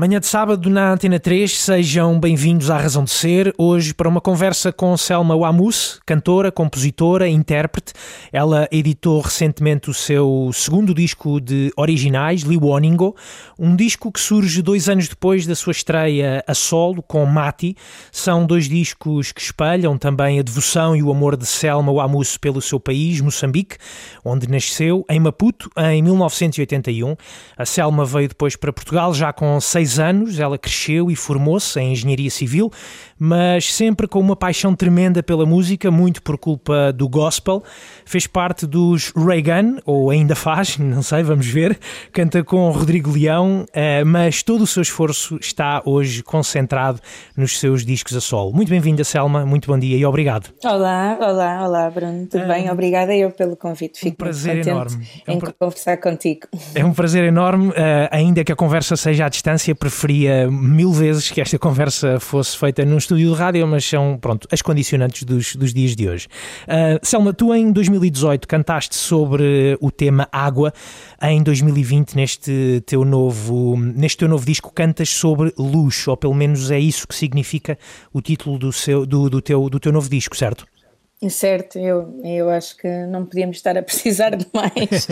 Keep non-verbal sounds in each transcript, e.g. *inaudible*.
Manhã de sábado na Antena 3, sejam bem-vindos à Razão de Ser. Hoje para uma conversa com Selma Wamus, cantora, compositora, intérprete. Ela editou recentemente o seu segundo disco de originais, Liwoningo, um disco que surge dois anos depois da sua estreia a solo com Mati. São dois discos que espelham também a devoção e o amor de Selma Wamus pelo seu país, Moçambique, onde nasceu, em Maputo, em 1981. A Selma veio depois para Portugal já com seis anos, ela cresceu e formou-se em engenharia civil, mas sempre com uma paixão tremenda pela música, muito por culpa do gospel. Fez parte dos Reagan, ou ainda faz, *laughs* não sei, vamos ver. Canta com Rodrigo Leão, eh, mas todo o seu esforço está hoje concentrado nos seus discos a solo. Muito bem-vinda, Selma, muito bom dia e obrigado. Olá, olá, olá, Bruno, tudo bem? Um, Obrigada eu pelo convite. Fico um prazer enorme. É um em pra... conversar contigo. É um prazer enorme, uh, ainda que a conversa seja à distância, preferia mil vezes que esta conversa fosse feita num estúdio de rádio, mas são, pronto, as condicionantes dos, dos dias de hoje. Uh, Selma, tu em 2018 cantaste sobre o tema água, em 2020 neste teu novo, neste teu novo disco cantas sobre luz, ou pelo menos é isso que significa o título do, seu, do, do, teu, do teu novo disco, certo? Certo, eu, eu acho que não podíamos estar a precisar de mais.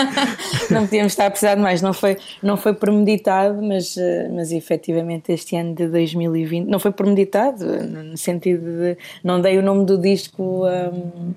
*laughs* não podíamos estar a precisar de mais. Não foi, não foi premeditado, mas, mas efetivamente este ano de 2020 não foi premeditado, no sentido de não dei o nome do disco. Um,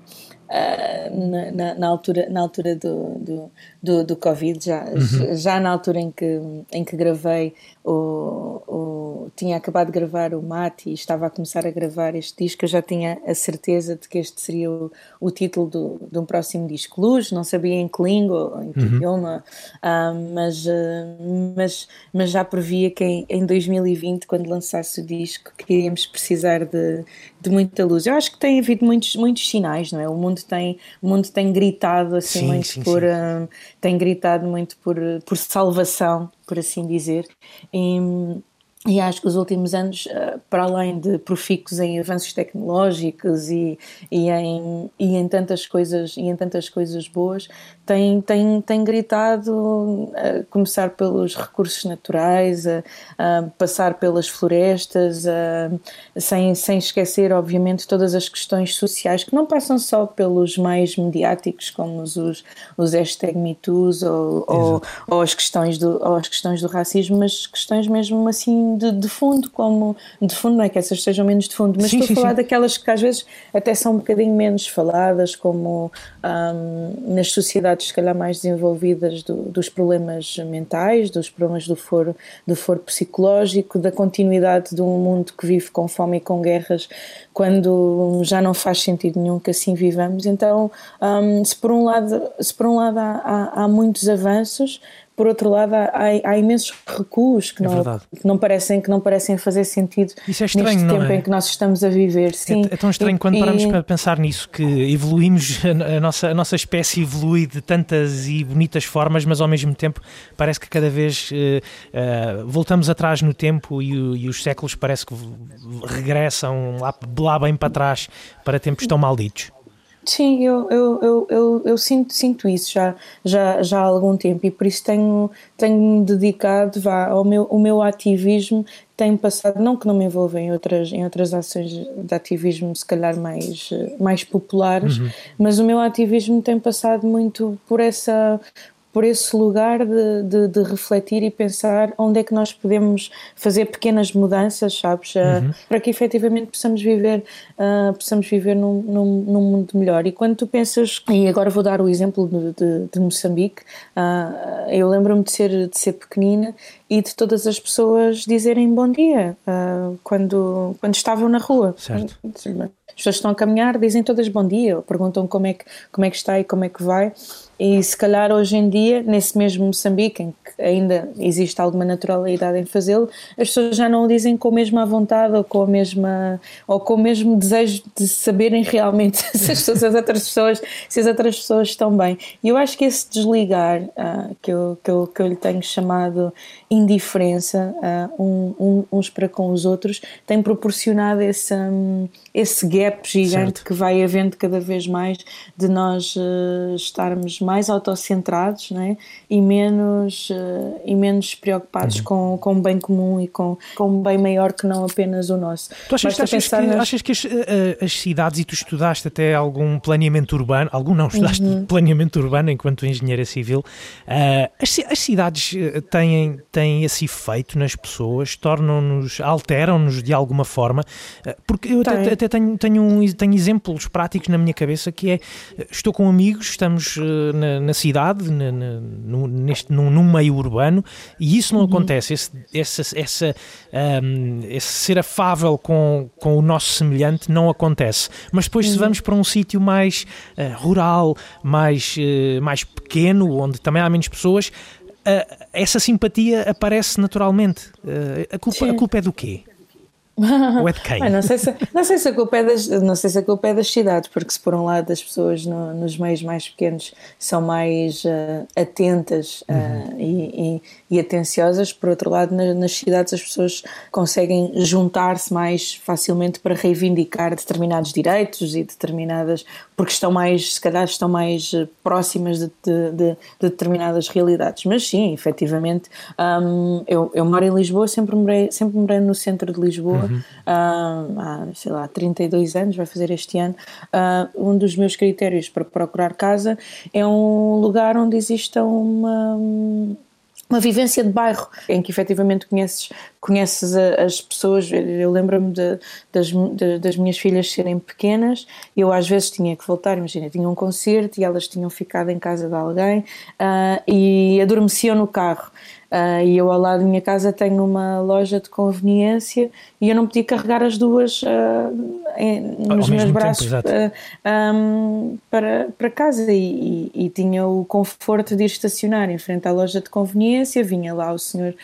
Uh, na, na, altura, na altura do, do, do, do Covid, já, uhum. já na altura em que, em que gravei o, o, tinha acabado de gravar o Mate e estava a começar a gravar este disco, eu já tinha a certeza de que este seria o, o título do, de um próximo disco. Luz, não sabia em que língua, em que uhum. idioma, uh, mas, uh, mas, mas já previa que em, em 2020, quando lançasse o disco, que iríamos precisar de, de muita luz. Eu acho que tem havido muitos, muitos sinais, não é? O mundo tem, o mundo tem gritado assim sim, muito sim, por. Sim. Uh, tem gritado muito por, por salvação por assim dizer. E, e acho que os últimos anos, eh, para além de profícuos em avanços tecnológicos e, e, em, e em tantas coisas e em tantas coisas boas, tem, tem, tem gritado a começar pelos recursos naturais, a, a passar pelas florestas, a, sem, sem esquecer, obviamente, todas as questões sociais que não passam só pelos mais mediáticos, como os, os hashtag MeToos ou, ou, ou, as questões do, ou as questões do racismo, mas questões mesmo assim de, de, fundo, como de fundo, não é que essas sejam menos de fundo, mas sim, estou sim, a falar sim. daquelas que às vezes até são um bocadinho menos faladas, como um, nas sociedades se calhar mais desenvolvidas do, dos problemas mentais, dos problemas do foro, do foro psicológico, da continuidade de um mundo que vive com fome e com guerras, quando já não faz sentido nenhum que assim vivamos. Então, um, se por um lado, se por um lado há, há, há muitos avanços, por outro lado há, há imensos recuos que, é não, que, não parecem, que não parecem fazer sentido Isso é estranho, neste tempo é? em que nós estamos a viver. Sim. É, é tão estranho e, quando paramos e... para pensar nisso, que evoluímos, *laughs* a nossa, a nossa espécie evolui de tantas e bonitas formas, mas ao mesmo tempo parece que cada vez uh, uh, voltamos atrás no tempo e, e, os séculos parece que regressam lá, lá bem para trás para tempos tão malditos. Sim, eu, eu, eu, eu, eu, sinto, sinto isso já, já, já há algum tempo e por isso tenho, tenho dedicado vá, ao meu, o meu ativismo tem passado, não que não me envolva em outras, em outras ações de ativismo se calhar mais, mais populares, uhum. mas o meu ativismo tem passado muito por essa por esse lugar de, de, de, refletir e pensar onde é que nós podemos fazer pequenas mudanças, sabes? Ah, uhum. para que efetivamente possamos viver, uh, possamos viver num, num, num, mundo melhor. E quando tu pensas, e agora vou dar o exemplo de, de, de Moçambique, uh, eu lembro-me de ser, de ser pequenina e de todas as pessoas dizerem bom dia uh, quando, quando estavam na rua. Certo. As pessoas estão a caminhar, dizem todas bom dia, perguntam como é que, como é que está e como é que vai. E se calhar hoje em dia, nesse mesmo Moçambique, em que ainda existe alguma naturalidade em fazê-lo, as pessoas já não o dizem com a mesma vontade ou com a mesma ou com o mesmo desejo de saberem realmente *laughs* se as, se as outras pessoas se as outras pessoas estão bem. E eu acho que esse desligar uh, que, eu, que, eu, que eu lhe tenho chamado indiferença uh, um, um, uns para com os outros tem proporcionado esse, um, esse gap gigante certo. que vai havendo cada vez mais de nós uh, estarmos mais autocentrados né? e, menos, uh, e menos preocupados uhum. com, com o bem comum e com, com um bem maior que não apenas o nosso. Tu achas, que, achas, que, achas que as, uh, as, cidades, e tu estudaste até algum planeamento urbano, algum não, estudaste uhum. planeamento urbano enquanto engenheira civil, as, as cidades têm, têm esse efeito nas pessoas, tornam-nos, alteram-nos de alguma forma, porque eu até, até tenho, tenho, um, tenho exemplos práticos na minha cabeça que é, estou com amigos, estamos na, na cidade, na, na, no, neste, num, num, meio urbano, e isso não uhum. acontece, esse, essa, essa, um, esse ser afável com, com o nosso semelhante não acontece. Mas depois, uhum. se vamos para um sítio mais uh, rural, mais, uh, mais pequeno, onde também há menos pessoas, uh, essa simpatia aparece naturalmente. a, culpa, a culpa é do quê? Ou é de quem? não, sei se, não, sei se a culpa é das, não sei se a culpa é das cidades, porque se por um lado as pessoas no, nos meios mais pequenos são mais uh, atentas uh, uhum. e, e, atenciosas, por outro lado nas, nas cidades as pessoas conseguem juntar-se mais facilmente para reivindicar determinados direitos e determinadas, porque estão mais, se calhar estão mais eh, próximas de, de, de, de determinadas realidades. Mas sim, efetivamente, um, eu, eu moro em Lisboa, sempre morei, sempre morei no centro de Lisboa uhum. uh, há, sei lá, 32 anos, vai fazer este ano, uh, um dos meus critérios para procurar casa é um lugar onde exista uma uma vivência de bairro em que efetivamente conheces, conheces as pessoas. Eu lembro-me das, das minhas filhas serem pequenas, eu às vezes tinha que voltar, imagina, tinha um concerto e elas tinham ficado em casa de alguém uh, e adormeciam no carro. Uh, e eu ao lado da minha casa tenho uma loja de conveniência e eu não podia carregar as duas uh, em, nos meus braços tempo, uh, um, para, para casa. E, e, e, tinha o conforto de ir estacionar em frente à loja de conveniência, vinha lá o senhor,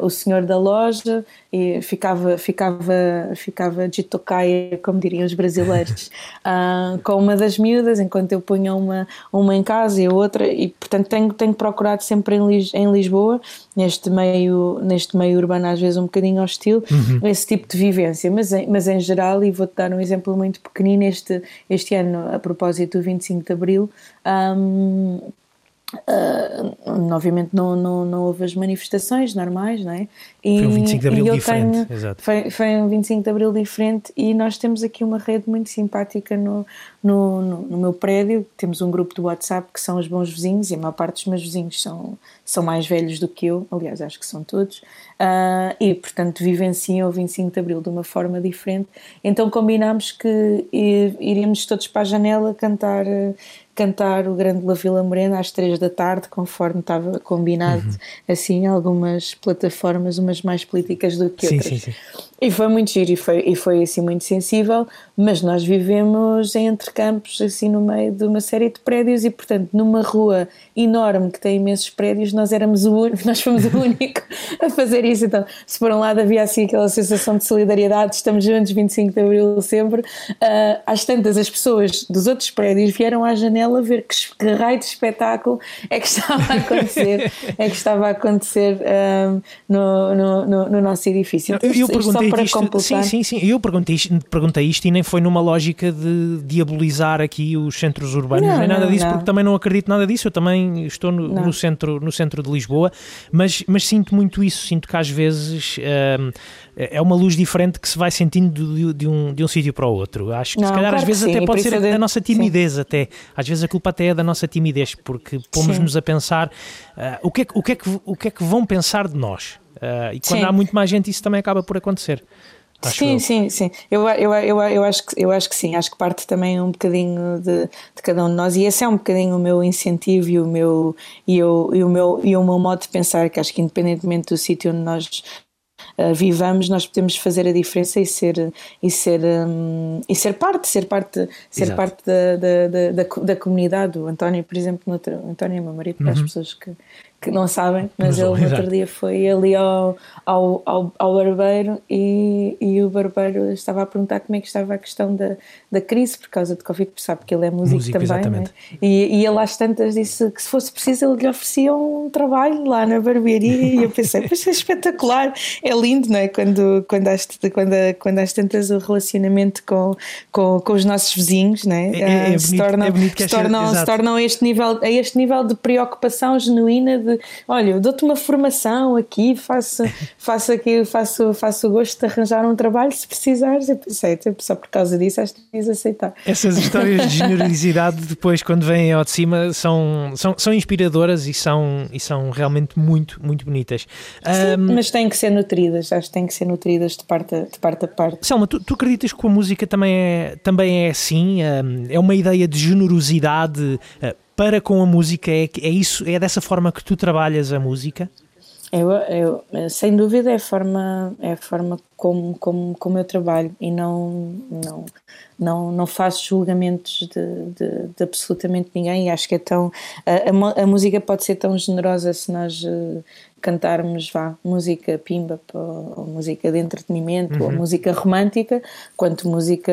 o senhor da loja e ficava, ficava, ficava de tocaia, como diriam os brasileiros, *laughs* com uma das miúdas, enquanto eu punha uma, uma em casa e a outra, e portanto tenho, tenho procurado sempre em, Lis, em Lisboa neste meio, neste meio urbano às vezes um bocadinho hostil, uhum. esse tipo de vivência, mas em, mas em geral, e vou-te dar um exemplo muito pequenino, este, este ano a propósito do 25 de Abril, um, Uh, obviamente não, não, não houve as manifestações normais, não é? E, foi um 25 de Abril diferente, tenho, exato. Foi, foi um 25 de Abril diferente e nós temos aqui uma rede muito simpática no, no, no, no, meu prédio, temos um grupo do WhatsApp que são os bons vizinhos e a maior parte dos meus vizinhos são, são mais velhos do que eu, aliás acho que são todos, uh, e portanto vivenciam o 25 de Abril de uma forma diferente, então combinámos que iríamos todos para a janela cantar cantar o Grande La Vila Morena às três da tarde, conforme estava combinado, uhum. assim, algumas plataformas, umas mais políticas do que outras. Sim, sim, sim. E foi muito giro e foi, e foi assim muito sensível, mas nós vivemos entre campos, assim no meio de uma série de prédios e portanto numa rua enorme que tem imensos prédios, nós éramos o único, *laughs* nós fomos o único a fazer isso. Então, se por um lado havia assim aquela sensação de solidariedade, estamos juntos 25 de Abril sempre, uh, às tantas as pessoas dos outros prédios vieram à janela ver que, que raio de espetáculo é que *laughs* estava a acontecer, é que estava a acontecer uh, no, no, no, no, nosso edifício. eu, eu perguntei para isto, completar. Sim, sim, sim. Eu perguntei isto, perguntei isto e nem foi numa lógica de diabolizar aqui os centros urbanos, não, nem nada não, disso, não. porque também não acredito nada disso. Eu também estou no, no, centro, no centro de Lisboa, mas, mas sinto muito isso. Sinto que às vezes hum, é uma luz diferente que se vai sentindo de, de um, de um sítio para o outro. Acho que se calhar claro às vezes até pode ser a, a nossa timidez, sim. até. Às vezes a culpa até é da nossa timidez, porque pomos-nos a pensar uh, o, que é, o, que é que, o que é que vão pensar de nós. Uh, e quando sim. há muito mais gente, isso também acaba por acontecer. sim, eu. sim, sim. Eu, eu, eu, eu, acho que, eu acho que sim. Acho que parte também um bocadinho de, de cada um de nós. E esse é um bocadinho o meu incentivo e o meu, e, eu, e o meu, e o meu modo de pensar. Que acho que, independentemente do sítio onde nós uh, vivamos, nós podemos fazer a diferença e ser, e ser, um, e ser parte, ser parte, ser parte da, da, da, da, comunidade. O António, por exemplo, no o António é meu marido, para as uhum. pessoas que que não sabem, mas ele no outro dia foi ali ao, ao, ao, ao barbeiro e, e, o, barbeiro estava a perguntar como é que estava a questão da, da crise por causa de Covid, sabe que ele é músico, músico também. Né? E, e ele às tantas disse que se fosse preciso ele lhe oferecia um trabalho lá na barbearia e eu pensei, pois é espetacular, é lindo, não é? Quando, quando, às, quando, quando às tantas o relacionamento com, com, com os nossos vizinhos não é? É, é, é se, tornam, é se, tornam, se tornam a este, nível, a este nível de preocupação genuína de olha, eu dou-te uma formação aqui, faço, faço aqui, faço, faço o gosto de arranjar um trabalho se precisares. Eu pensei, só por causa disso acho que devias aceitar. Essas histórias de generosidade depois quando vêm ao de cima são, são, são inspiradoras e são, e são realmente muito, muito bonitas. Sim, um, mas têm que ser nutridas, acho que têm que ser nutridas de parte a, de parte, a parte. Selma, tu, tu acreditas que a música também é, também é assim? É uma ideia de generosidade uh, para com a música? É, é, isso, é dessa forma que tu trabalhas a música? Eu, eu, sem dúvida é a forma, é a forma como, como, como eu trabalho e não, não, não, não faço julgamentos de, de, de absolutamente ninguém e acho que é tão a, a, a, música pode ser tão generosa se nós uh, cantarmos vá, música pimba ou, ou música de entretenimento uhum. ou música romântica quanto música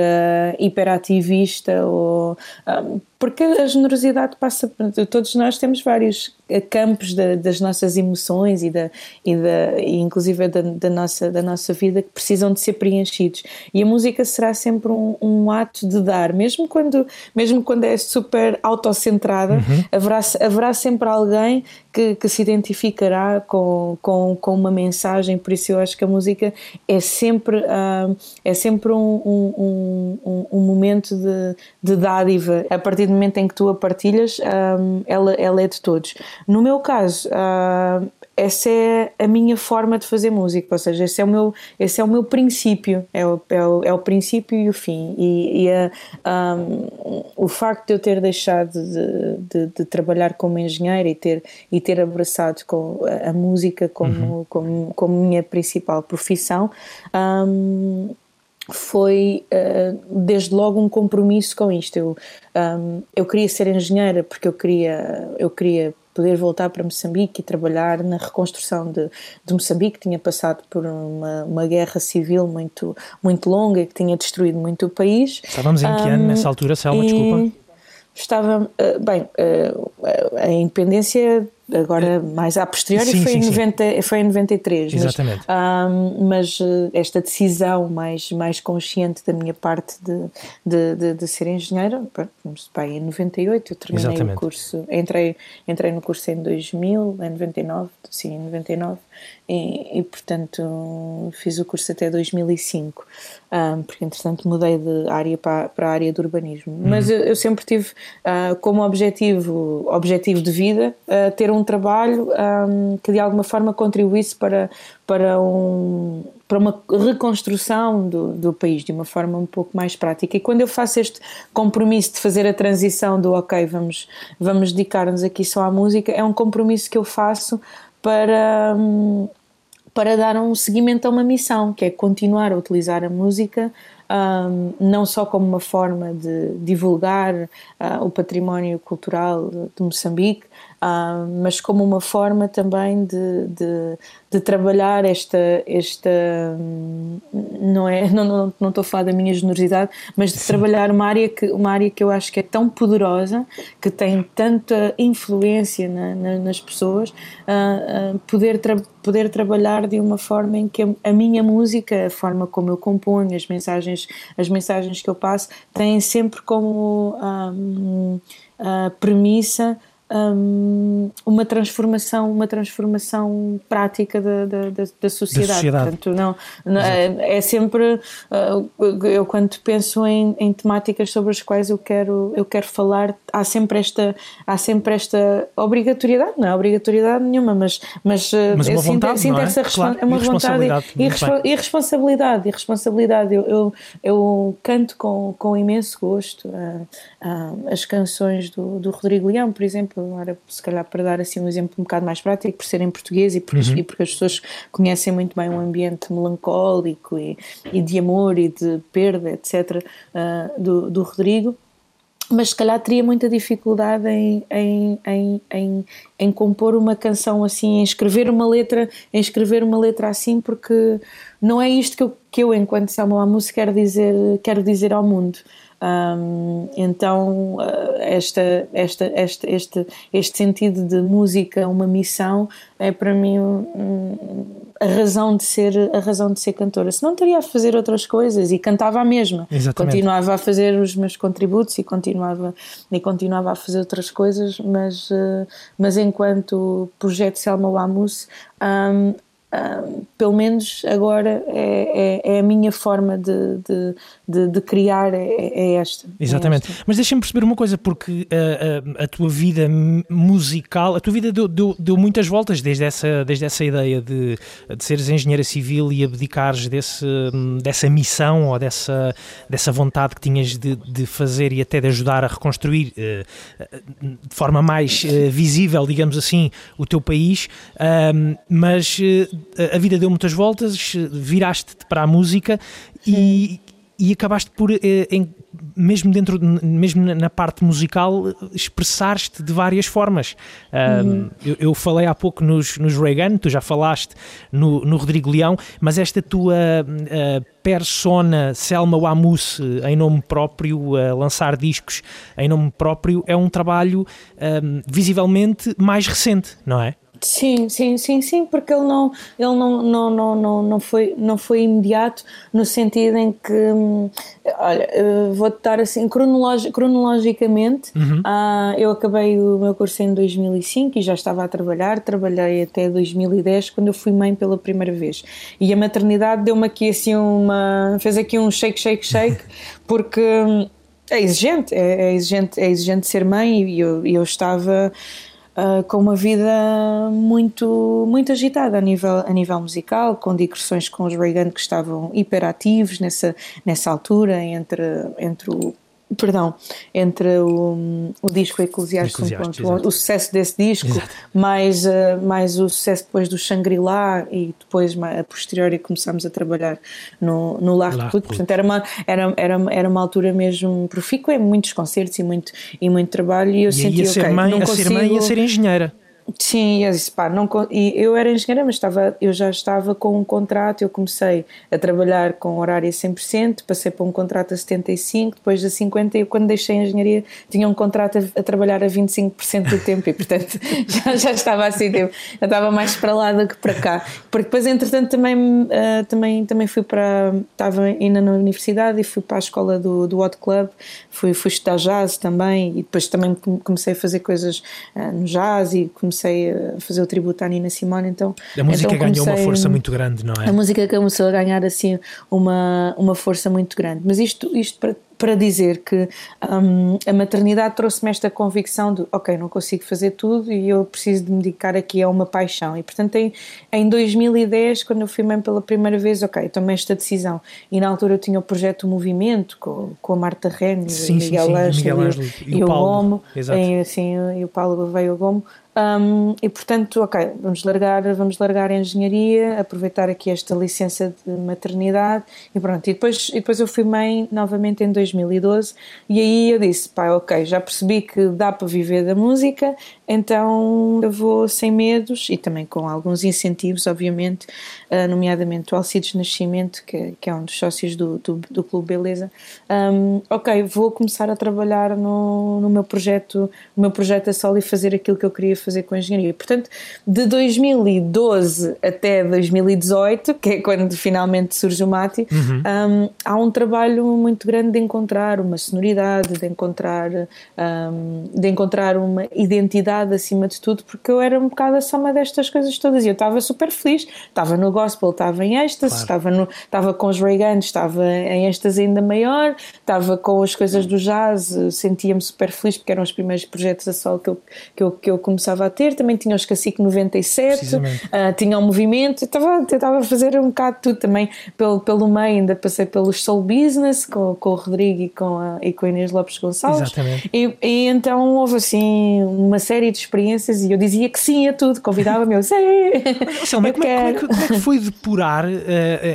hiperativista ou um, porque a generosidade passa todos nós temos vários campos da, das nossas emoções e da e da e inclusive da, da, nossa da nossa vida que precisam de ser preenchidos. E a música será sempre um, um ato de dar. Mesmo quando mesmo quando é super autocentrada uhum. haverá haverá sempre alguém que, que se identificará com, com, com uma mensagem. Por isso eu acho que a música é sempre uh, é sempre um, um, um, um momento de, de dádiva. A partir do momento em que tu a partilhas um, ela, ela é de todos. No meu caso, uh, essa é a minha forma de fazer música, ou seja, esse é o meu, esse é o meu princípio, é o, é o, é o princípio e o fim. E, e a, um, o facto de eu ter deixado de, de, de, trabalhar como engenheiro e ter, e ter abraçado com a, a música como, uhum. como, como minha principal profissão. Um, foi uh, desde logo um compromisso com isto. Eu, um, eu queria ser engenheira porque eu queria, eu queria poder voltar para Moçambique e trabalhar na reconstrução de, de Moçambique, tinha passado por uma, uma guerra civil muito, muito longa que tinha destruído muito o país. Estávamos em que um, ano nessa altura, Selma, desculpa? Estava, eh, bem, eh, a independência agora mais a posteriori sim, foi, sim, em 90, foi em 93 Exatamente. mas, um, mas eh, esta decisão mais, mais consciente da minha parte de, de, de, de ser engenheira bem, em 98 eu terminei Exatamente. o curso entrei, entrei no curso em 2000 em 99, sim em 99 e, e portanto fiz o curso até 2005 um, porque entretanto mudei de área para, para a área do urbanismo uhum. mas eu, eu, sempre tive uh, como objetivo objetivo de vida uh, ter um um trabalho um, que de alguma forma contribuísse para, para, um, para uma reconstrução do, do país de uma forma um pouco mais prática. E quando eu faço este compromisso de fazer a transição do ok, vamos, vamos dedicar-nos aqui só à música, é um compromisso que eu faço para. Um, para dar um seguimento a uma missão, que é continuar a utilizar a música um, não só como uma forma de divulgar uh, o património cultural de Moçambique, uh, mas como uma forma também de, de, de trabalhar esta, esta não é, *laughs* não, não, não estou a falar da minha generosidade, mas de Sim. trabalhar uma área, que, uma área que eu acho que é tão poderosa, que tem tanta influência na, na, nas pessoas, uh, poder, tra poder trabalhar de uma forma em que a, a minha música, a forma como eu componho, as mensagens, as mensagens que eu passo, têm sempre como um, a premissa um, uma transformação uma transformação prática da, da, da, da sociedade. sociedade. Portanto, não, não é, é, sempre uh, eu quando penso em, em, temáticas sobre as quais eu quero eu quero falar há sempre esta há sempre esta obrigatoriedade não é obrigatoriedade nenhuma mas mas, uh, mas uma vontade, sinto, sinto é? essa claro, é uma vontade e, e, responsabilidade e responsabilidade eu, eu, eu, canto com, com imenso gosto uh, as canções do, do Rodrigo Leão por exemplo agora se calhar para dar assim um exemplo um bocado mais prático, por ser em português e porque, uhum. e porque as pessoas conhecem muito bem um ambiente melancólico e, e de amor e de perda, etc., uh, do, do Rodrigo. mas se calhar teria muita dificuldade em, em, em, em, em compor uma canção assim, em escrever uma letra, em escrever uma letra assim, porque não é isto que eu, que eu enquanto Samuel Amos, quero dizer, quero dizer ao mundo. Um, então, eh, esta, esta, este, este, este sentido de música, uma missão, é para mim um, a razão de ser a razão de ser cantora. Se não teria a fazer outras coisas e cantava a mesma, Exatamente. continuava a fazer os meus contributos e continuava e continuava a fazer outras coisas, mas uh, mas enquanto projeto Selma Wamus um, pelo menos agora é, é, é, a minha forma de, de, de, de criar, é, é, esta. É Exatamente. Esta. Mas deixa-me perceber uma coisa, porque a, a, a, tua vida musical, a tua vida deu, deu, deu, muitas voltas desde essa, desde essa ideia de, de seres engenheira civil e abdicares desse, dessa missão ou dessa, dessa vontade que tinhas de, de fazer e até de ajudar a reconstruir eh, de forma mais eh, visível, digamos assim, o teu país, mas eh, a vida deu muitas voltas, viraste-te para a música e, e acabaste por, eh, em, mesmo dentro, mesmo na parte musical, expressar-te de várias formas. Uhum. eu, eu, falei há pouco nos, nos Reagan, tu já falaste no, no Rodrigo Leão, mas esta tua uh, persona Selma Wamus em nome próprio, uh, lançar discos em nome próprio, é um trabalho uh, visivelmente mais recente, não é? Sim, sim, sim, sim, porque ele não, ele não, não, não, não, não, foi, não foi imediato no sentido em que, hum, olha, vou-te dar assim, cronologi cronologicamente, uhum. uh, eu acabei o meu curso em 2005 e já estava a trabalhar, trabalhei até 2010 quando eu fui mãe pela primeira vez e a maternidade deu-me aqui assim uma, fez aqui um shake, shake, shake, *laughs* porque hum, é exigente, é, é exigente, é exigente ser mãe e eu, eu estava uh, com uma vida muito, muito agitada a nível, a nível musical, com digressões com os Reagan que estavam hiperativos nessa, nessa altura, entre, entre o perdão, entre o, o disco Eclesiastes, o, o sucesso desse disco, mais, uh, mais o sucesso depois do Shangri-La e depois a posteriori começámos a trabalhar no, no Lar de portanto era uma, era, era, era uma altura mesmo profícua, muitos concertos e muito, e muito trabalho e eu e senti, okay, mãe, não a consigo... ser mãe e a ser engenheira. Sim, eu pá, não, e eu era engenheira, mas estava, eu já estava com um contrato, eu comecei a trabalhar com horário a 100%, passei para um contrato a 75%, depois a 50% e quando deixei a engenharia tinha um contrato a, a trabalhar a 25% do tempo e portanto *laughs* já, já estava assim, eu, já estava mais para lá do que para cá, porque depois entretanto também, uh, também, também fui para, estava ainda na universidade e fui para a escola do, do Hot Club, fui, fui estudar jazz também e depois também comecei a fazer coisas uh, no jazz e comecei comecei a fazer o tributo à Nina Simone, então... A música então ganhou uma força muito grande, não é? A música começou a ganhar assim uma, uma força muito grande, mas isto, isto para para dizer que um, a maternidade trouxe-me esta convicção de ok, não consigo fazer tudo e eu preciso de me dedicar aqui a uma paixão. E portanto, em, em 2010, quando eu fui mãe pela primeira vez, ok, tomei esta decisão. E na altura eu tinha o projeto Movimento com, com a Marta Renes, sim, Miguel Ângelo e, e, e, o Gomo, e, assim, e o Paulo veio Gomo. Um, e portanto, ok, vamos largar, vamos largar a engenharia, aproveitar aqui esta licença de maternidade e pronto. E depois, e depois eu fui mãe novamente em 2012 e aí eu disse, pá, ok, já percebi que dá para viver da música, então eu vou sem medos e também com alguns incentivos, obviamente, uh, nomeadamente o Alcides Nascimento, que, que, é um dos sócios do, do, do Clube Beleza. Um, ok, vou começar a trabalhar no, no meu projeto, no meu projeto a solo e fazer aquilo que eu queria fazer fazer com a engenharia. Portanto, de 2012 até 2018, que é quando finalmente surge o Mati, uhum. um, há um trabalho muito grande de encontrar uma sonoridade, de encontrar, um, de encontrar uma identidade acima de tudo, porque eu era um bocado a soma destas coisas todas e eu estava super feliz, estava no gospel, estava em êxtase, claro. estava, no, estava com os Reagan, estava em êxtase ainda maior, estava com as coisas do jazz, sentia-me super feliz porque eram os primeiros projetos a sol que eu, que eu, que eu começava a ter, também tinha os Cacique 97, uh, tinha o movimento, estava, estava a fazer um bocado tudo também pelo, pelo meio, ainda passei pelos Soul Business com, com o Rodrigo e com a, e com a Inês Lopes Gonçalves. Exatamente. E, e então houve assim uma série de experiências e eu dizia que sim a tudo, convidava-me, eu sei. Selma, como, é, como, é, como é que foi depurar uh,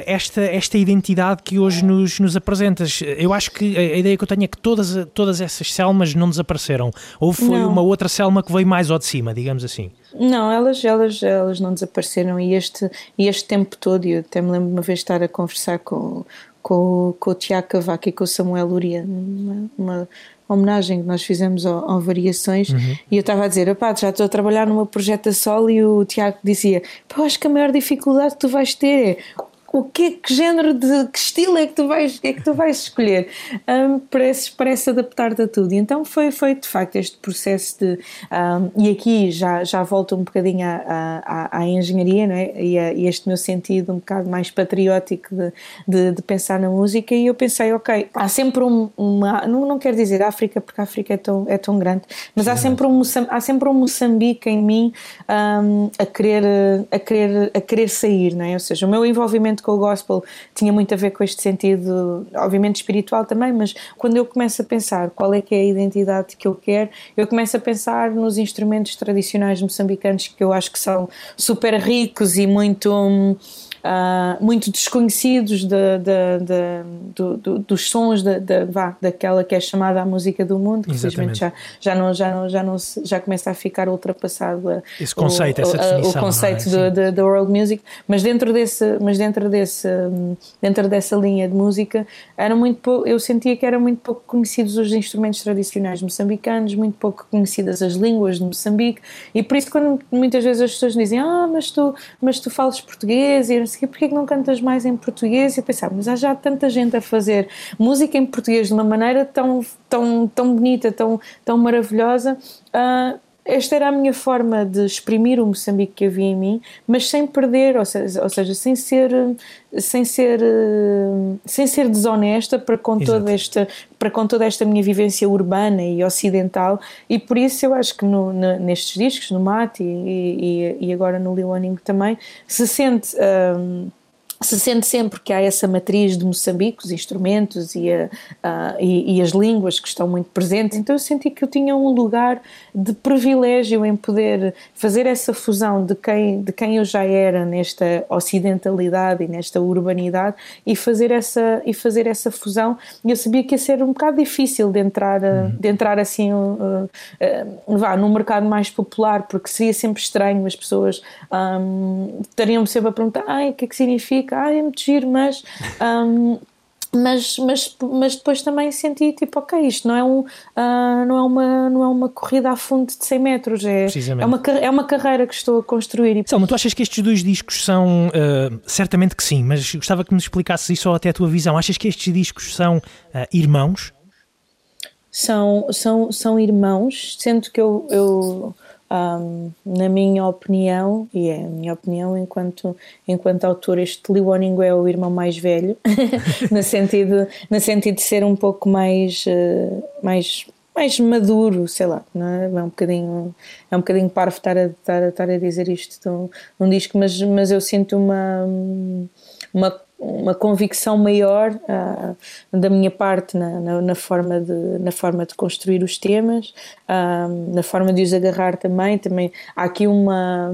esta, esta identidade que hoje nos, nos apresentas? Eu acho que a ideia que eu tenho é que todas, todas essas Selmas não desapareceram. Ou foi não. uma outra Selma que veio mais ao de cima, digamos assim? Não, elas, elas, elas não desapareceram e este, e este tempo todo, eu até me lembro uma vez estar a conversar com, com, com o Tiago Cavaco e com o Samuel Luria, uma homenagem que nós fizemos ao, ao Variações, uhum. e eu estava a dizer, já estou a trabalhar numa projeto a solo e o Tiago dizia, pá, acho que a maior dificuldade que tu vais ter é o que, que género de que estilo é que tu vais, é que tu vais escolher um, parece, parece adaptar-te a tudo e então foi, foi de facto este processo de um, e aqui já, já volto um bocadinho à, à, à engenharia não é? e, a, e este meu sentido um bocado mais patriótico de, de, de, pensar na música e eu pensei, ok, há sempre um, uma, não, não quero dizer África porque a África é tão, é tão grande, mas há sempre, um, há sempre um Moçambique em mim um, a, querer, a, querer, a querer sair, não é? ou seja, o meu envolvimento com o gospel tinha muito a ver com este sentido, obviamente espiritual também, mas quando eu começo a pensar qual é que é a identidade que eu quero, eu começo a pensar nos instrumentos tradicionais moçambicanos que eu acho que são super ricos e muito. Hum, uh, muito desconhecidos de, de, de, do, do, dos sons da, vá, daquela que é chamada a música do mundo, que infelizmente já, já, não, já, não, já, não, já começa a ficar ultrapassado Esse conceito, o, essa definição, o conceito é? da world music, mas dentro desse, mas dentro desse, dentro dessa linha de música era muito pouco, eu sentia que eram muito pouco conhecidos os instrumentos tradicionais moçambicanos, muito pouco conhecidas as línguas de Moçambique. E por isso quando muitas vezes as pessoas dizem ah mas tu mas tu falas português e sei porquê que não cantas mais em português? E eu pensava, mas há já tanta gente a fazer música em português de uma maneira tão, tão, tão bonita, tão, tão maravilhosa. Uh, esta era a minha forma de exprimir o Moçambique que havia em mim, mas sem perder, ou seja, ou seja sem ser sem ser sem ser desonesta para com toda esta para com toda esta minha vivência urbana e ocidental. E por isso eu acho que no, no, nestes discos no Mate e, e, e, agora no Leoning também se sente um, se sente sempre que há essa matriz de Moçambique, os instrumentos e, a, a, e, e, as línguas que estão muito presentes, então eu senti que eu tinha um lugar de privilégio em poder fazer essa fusão de quem, de quem eu já era nesta ocidentalidade e nesta urbanidade e fazer essa, e fazer essa fusão. E eu sabia que ia ser um bocado difícil de entrar, uhum. de entrar assim, uh, uh, vá, num mercado mais popular, porque seria sempre estranho, as pessoas um, estariam-me sempre a perguntar, ai, o que é que significa? Música, ah, é muito giro, mas. Um, mas, mas, mas depois também senti tipo, ok, isto não é, um, uh, não é, uma, não é uma corrida a fundo de 100 metros, é, é, uma, é uma carreira que estou a construir. Selma, tu achas que estes dois discos são, uh, certamente que sim, mas gostava que me explicasses isso ou até a tua visão. Achas que estes discos são uh, irmãos? São, são, são irmãos, sendo que eu, eu um, na minha opinião, e é a minha opinião enquanto, enquanto autor, este Liwoningo é o irmão mais velho, *laughs* no, sentido, no sentido de ser um pouco mais, uh, mais, mais maduro, sei lá, é? é? um bocadinho, é um bocadinho parvo estar a, estar, estar a dizer isto num disco, mas, mas eu sinto uma, uma uma convicção maior uh, da minha parte na, na, na, forma de, na forma de construir os temas, uh, na forma de os agarrar também. Também há aqui uma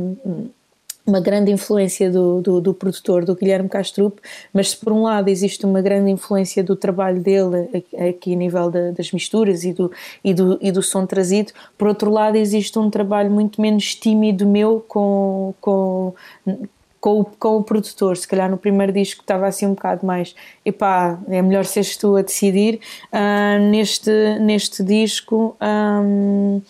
uma grande influência do, do, do, produtor, do Guilherme Castrup, mas se por um lado existe uma grande influência do trabalho dele aqui a nível de, das misturas e do, e, do, e do som trazido, por outro lado existe um trabalho muito menos tímido meu com, com, com o, com o produtor, se calhar no primeiro disco estava assim um bocado mais epá, é melhor seres tu a decidir. Uh, neste, neste disco um,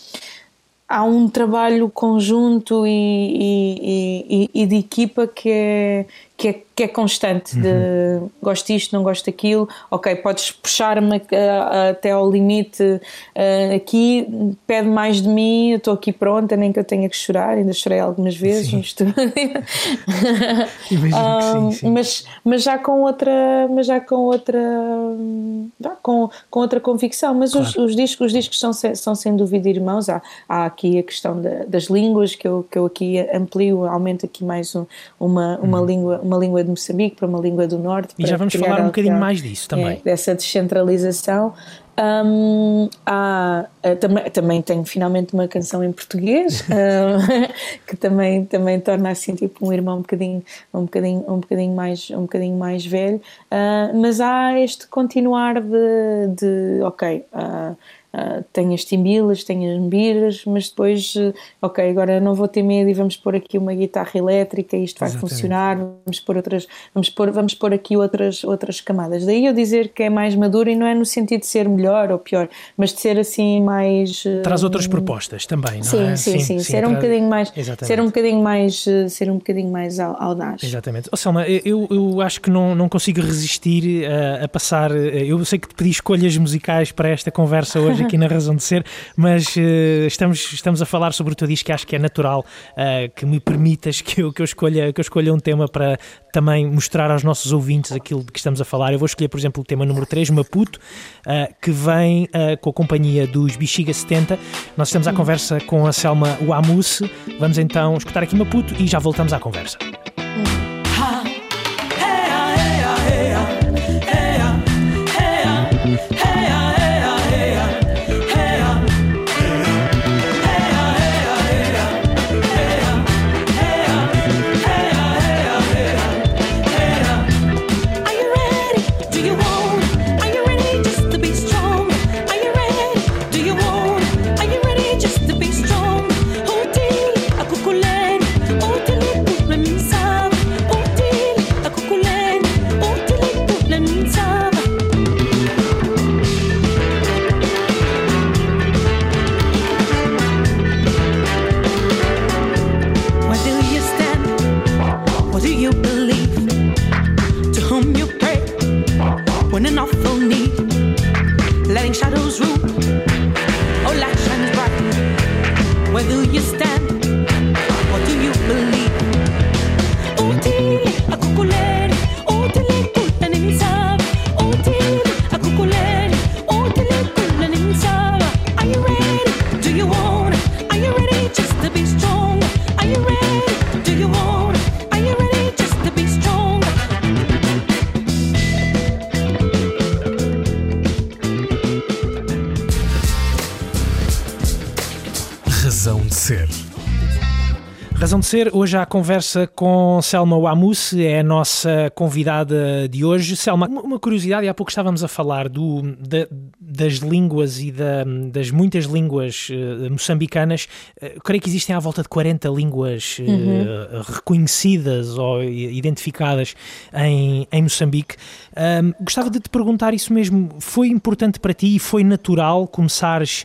há um trabalho conjunto e, e, e, e, de equipa que é, que é, que é constante uhum. de gosto disto, não gosto daquilo, ok, podes puxar-me até ao limite uh, aqui, pede mais de mim, eu estou aqui pronta, nem que eu tenha que chorar, ainda chorei algumas vezes no estúdio. *laughs* um, sim, sim. Mas, mas já com outra, mas já com outra, com, com outra convicção, mas claro. os, os, discos, os discos são, são sem dúvida irmãos, há, há aqui a questão da, das línguas que eu, que eu aqui amplio, aumento aqui mais um, uma, uma, uhum. língua, uma língua de Moçambique para uma língua do Norte. E já vamos falar um bocadinho mais disso também. É, dessa descentralização. Um, há, uh, também, também tenho finalmente uma canção em português uh, *laughs* que também, também torna assim tipo um irmão um bocadinho, um bocadinho, um bocadinho, mais, um bocadinho mais velho, uh, mas há este continuar de, de ok, Uh, tenho as timbilas, tenho as membiras, mas depois, uh, ok, agora não vou ter medo e vamos pôr aqui uma guitarra elétrica, isto vai Exatamente. funcionar, vamos pôr outras, vamos pôr, vamos pôr aqui outras, outras camadas. Daí eu dizer que é mais maduro e não é no sentido de ser melhor ou pior, mas de ser assim mais. Uh, Traz outras propostas também, não sim, é? Sim, sim, sim, ser um bocadinho mais, Exatamente. ser um bocadinho mais, ser um bocadinho mais audaz. Exatamente. Oh, Selma, eu, eu acho que não, não consigo resistir a, a passar, eu sei que te pedi escolhas musicais para esta conversa hoje aqui na Razão de Ser, mas uh, estamos, estamos a falar sobre o teu disco que acho que é natural uh, que me permitas que eu, que, eu escolha, que eu escolha um tema para também mostrar aos nossos ouvintes aquilo de que estamos a falar. Eu vou escolher, por exemplo, o tema número 3, Maputo, uh, que vem com a companhia dos Bexiga 70. Nós estamos à conversa com a Selma Wamus. Vamos então escutar aqui Maputo e já voltamos à conversa. Razão de Ser, hoje há conversa com Selma Wamus, é a nossa convidada de hoje. Selma, uma curiosidade, há pouco estávamos a falar do, da, das línguas e da, das muitas línguas uh, moçambicanas. Uh, creio que existem à volta de 40 línguas uh, uhum. reconhecidas ou identificadas em, em Moçambique. Um, gostava de te perguntar isso mesmo. Foi importante para ti e foi natural começares